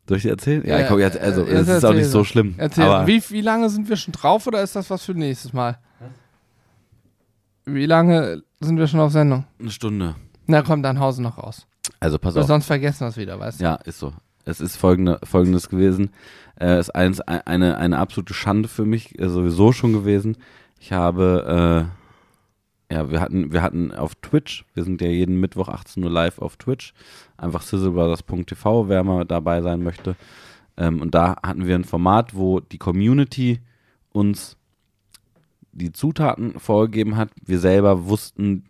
Speaker 2: Soll ich dir erzählen? Ja,
Speaker 1: Ja,
Speaker 2: komm, jetzt, also,
Speaker 1: äh,
Speaker 2: es ist auch nicht so schlimm.
Speaker 1: Erzähl,
Speaker 2: aber
Speaker 1: wie, wie lange sind wir schon drauf oder ist das was für nächstes Mal? Wie lange sind wir schon auf Sendung?
Speaker 2: eine Stunde.
Speaker 1: Na komm, dann hause noch raus.
Speaker 2: Also, pass
Speaker 1: Weil
Speaker 2: auf.
Speaker 1: sonst vergessen wir es wieder, weißt du?
Speaker 2: Ja, ist so. Es ist folgende, folgendes gewesen. Äh, ist eins, eine, eine absolute Schande für mich äh, sowieso schon gewesen. Ich habe, äh, ja, wir hatten, wir hatten auf Twitch, wir sind ja jeden Mittwoch 18 Uhr live auf Twitch. Einfach sizzlebrothers.tv, wer mal dabei sein möchte. Ähm, und da hatten wir ein Format, wo die Community uns die Zutaten vorgegeben hat. Wir selber wussten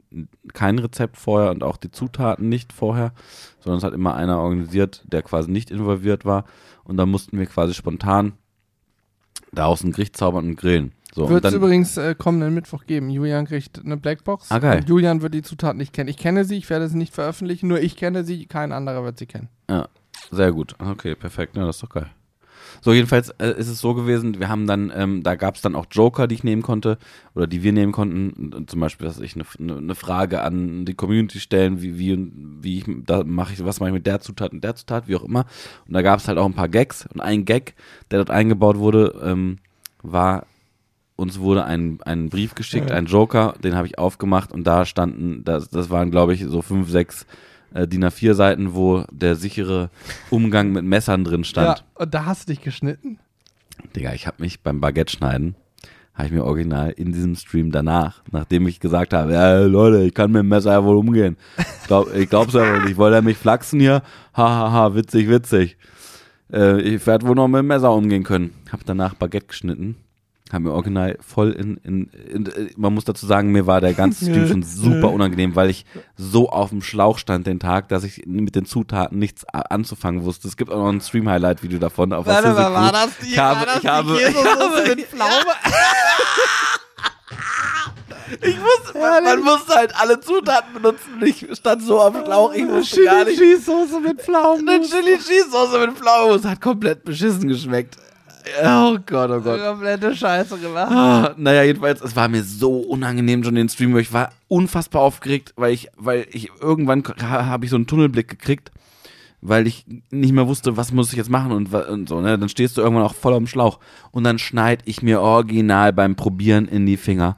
Speaker 2: kein Rezept vorher und auch die Zutaten nicht vorher, sondern es hat immer einer organisiert, der quasi nicht involviert war. Und dann mussten wir quasi spontan daraus ein Gericht zaubern und grillen. So,
Speaker 1: Wird es übrigens äh, kommenden Mittwoch geben. Julian kriegt eine Blackbox.
Speaker 2: Ah, geil.
Speaker 1: Und Julian wird die Zutaten nicht kennen. Ich kenne sie, ich werde sie nicht veröffentlichen, nur ich kenne sie, kein anderer wird sie kennen.
Speaker 2: Sehr gut. Okay, perfekt. Ja, das ist doch geil. So, jedenfalls äh, ist es so gewesen, wir haben dann, ähm, da gab es dann auch Joker, die ich nehmen konnte oder die wir nehmen konnten. Und Zum Beispiel, dass ich eine eine- eine Frage an die Community stellen, wie, wie, wie ich, da mache ich, was mache ich mit der Zutat und der Zutat, wie auch immer. Und da gab es halt auch ein paar Gags. Und ein Gag, der dort eingebaut wurde, ähm, war, uns wurde ein, ein Brief geschickt, ein Joker, den habe ich aufgemacht und da standen, das, das waren glaube ich so fünf, sechs äh, DIN A4 Seiten, wo der sichere Umgang mit Messern drin stand.
Speaker 1: Ja, und da hast du dich geschnitten?
Speaker 2: Digga, ich habe mich beim Baguette schneiden, habe ich mir original in diesem Stream danach, nachdem ich gesagt habe, ja Leute, ich kann mit dem Messer ja wohl umgehen. Glaub, ich glaub's ja wohl nicht. Wollt ihr mich flachsen hier? Hahaha, ha, ha, witzig, witzig. Äh, ich werde wohl noch mit dem Messer umgehen können. Hab danach Baguette geschnitten. Haben mir original voll in, in, in, äh, man muss dazu sagen, mir war der ganze Stream schon super unangenehm, weil ich so auf dem Schlauch stand den Tag, dass ich mit den Zutaten nichts anzufangen wusste. Es gibt auch noch ein Stream-Highlight-Video davon. Auf der Sizzle Crew.
Speaker 1: das
Speaker 2: Ich habe, ich habe, ich habe,
Speaker 1: mit Pflaume?
Speaker 2: ich wusste, man, man musste halt alle Zutaten benutzen. Ich stand so auf dem Schlauch, ich wusste gar nicht.
Speaker 1: Chili-Soße mit Pflaumen.
Speaker 2: Eine Chili Cheese Soße mit Pflaumenmus hat komplett beschissen geschmeckt. Oh Gott, oh Gott.
Speaker 1: Komplette Scheiße gemacht.
Speaker 2: Ah, naja, jedenfalls, es war mir so unangenehm schon den Stream, weil ich war unfassbar aufgeregt, weil ich, weil ich irgendwann ha- habe ich so einen Tunnelblick gekriegt, weil ich nicht mehr wusste, was muss ich jetzt machen und, und so, ne? Dann stehst du irgendwann auch voll am Schlauch und dann schneid ich mir original beim Probieren in die Finger.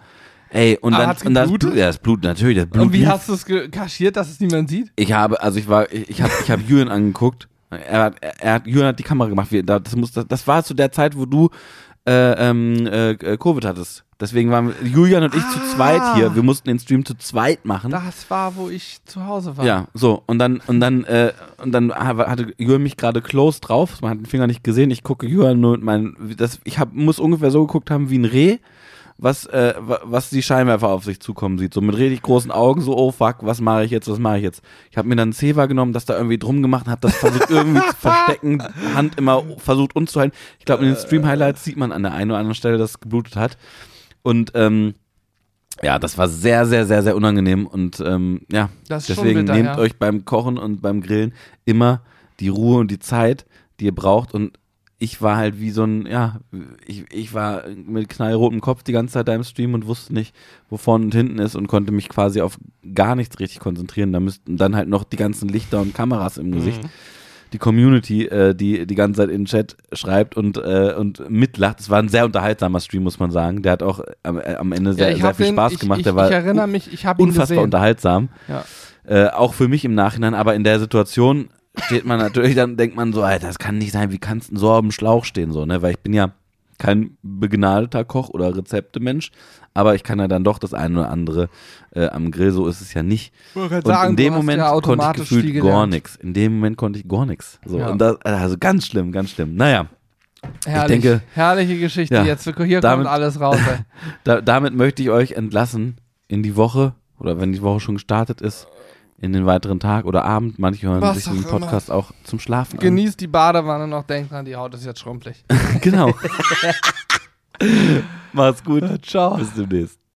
Speaker 2: Ey, und
Speaker 1: Ah,
Speaker 2: dann, und das? Blut, ja, das Blut, natürlich, das Blut.
Speaker 1: Und wie hast du es kaschiert, dass es niemand sieht?
Speaker 2: Ich habe, also ich war, ich, ich habe, ich habe Julian angeguckt. Er hat, er, er hat, Julian hat die Kamera gemacht. Wir, da- das muss, das, das war zu der Zeit, wo du äh, ähm, äh, Covid hattest. Deswegen waren Julian und ich zu zweit hier. Wir mussten den Stream zu zweit machen.
Speaker 1: Das war, wo ich zu Hause war.
Speaker 2: Ja, so und dann und dann äh, und dann hatte Julian mich gerade close drauf. Man hat den Finger nicht gesehen. Ich gucke Julian nur mit meinen, das, ich hab, muss ungefähr so geguckt haben wie ein Reh, was äh, wa- was die Scheinwerfer auf sich zukommen sieht. So mit richtig großen Augen. So oh fuck, was mache ich jetzt? Was mache ich jetzt? Ich habe mir dann ein Zewa genommen, das da irgendwie drum gemacht, habe das versucht irgendwie zu verstecken, Hand immer versucht unzuhalten. Ich glaube in den Stream Highlights sieht man an der einen oder anderen Stelle, dass es geblutet hat. Und ähm, ja, das war sehr, sehr, sehr, sehr unangenehm und ähm, ja,
Speaker 1: Das
Speaker 2: deswegen
Speaker 1: bitter,
Speaker 2: nehmt
Speaker 1: ja.
Speaker 2: euch beim Kochen und beim Grillen immer die Ruhe und die Zeit, die ihr braucht und ich war halt wie so ein, ja, ich, ich war mit knallrotem Kopf die ganze Zeit da im Stream und wusste nicht, wo vorne und hinten ist und konnte mich quasi auf gar nichts richtig konzentrieren. Da müssten dann halt noch die ganzen Lichter und Kameras im Gesicht.
Speaker 1: Mhm.
Speaker 2: Die Community, äh, die die ganze Zeit in den Chat schreibt und, äh, und mitlacht. Es war ein sehr unterhaltsamer Stream, muss man sagen. Der hat auch am, äh, am Ende sehr,
Speaker 1: ja,
Speaker 2: sehr viel
Speaker 1: den,
Speaker 2: Spaß
Speaker 1: ich,
Speaker 2: gemacht.
Speaker 1: Ich,
Speaker 2: Der war
Speaker 1: ich erinnere mich, ich habe ihn
Speaker 2: unfassbar
Speaker 1: gesehen.
Speaker 2: unterhaltsam.
Speaker 1: Ja.
Speaker 2: Äh, auch für mich im Nachhinein, aber in der Situation steht man natürlich, dann denkt man so, Alter, das kann nicht sein, wie kannst du so auf dem Schlauch stehen, so, ne? Weil ich bin ja kein begnadeter Koch oder Rezeptemensch, aber ich kann ja dann doch das eine oder andere äh, am Grill, so ist es ja nicht. Und
Speaker 1: sagen,
Speaker 2: in dem Moment
Speaker 1: ja
Speaker 2: konnte ich gefühlt gar nichts. In dem Moment konnte ich gar nichts. So,
Speaker 1: Ja.
Speaker 2: und das, also ganz schlimm, ganz schlimm. Naja,
Speaker 1: Herrlich,
Speaker 2: denke-
Speaker 1: herrliche Geschichte.
Speaker 2: Ja,
Speaker 1: Jetzt hier
Speaker 2: damit-
Speaker 1: kommt alles raus.
Speaker 2: Da, damit möchte ich euch entlassen in die Woche oder wenn die Woche schon gestartet ist, in den weiteren Tag oder Abend. Manche hören
Speaker 1: Was
Speaker 2: sich den
Speaker 1: auch immer.
Speaker 2: Podcast auch zum Schlafen an.
Speaker 1: Genießt die Badewanne noch, denkt dran, die Haut ist jetzt schrumpelig.
Speaker 2: Genau. Macht's gut.
Speaker 1: Ciao.
Speaker 2: Bis demnächst.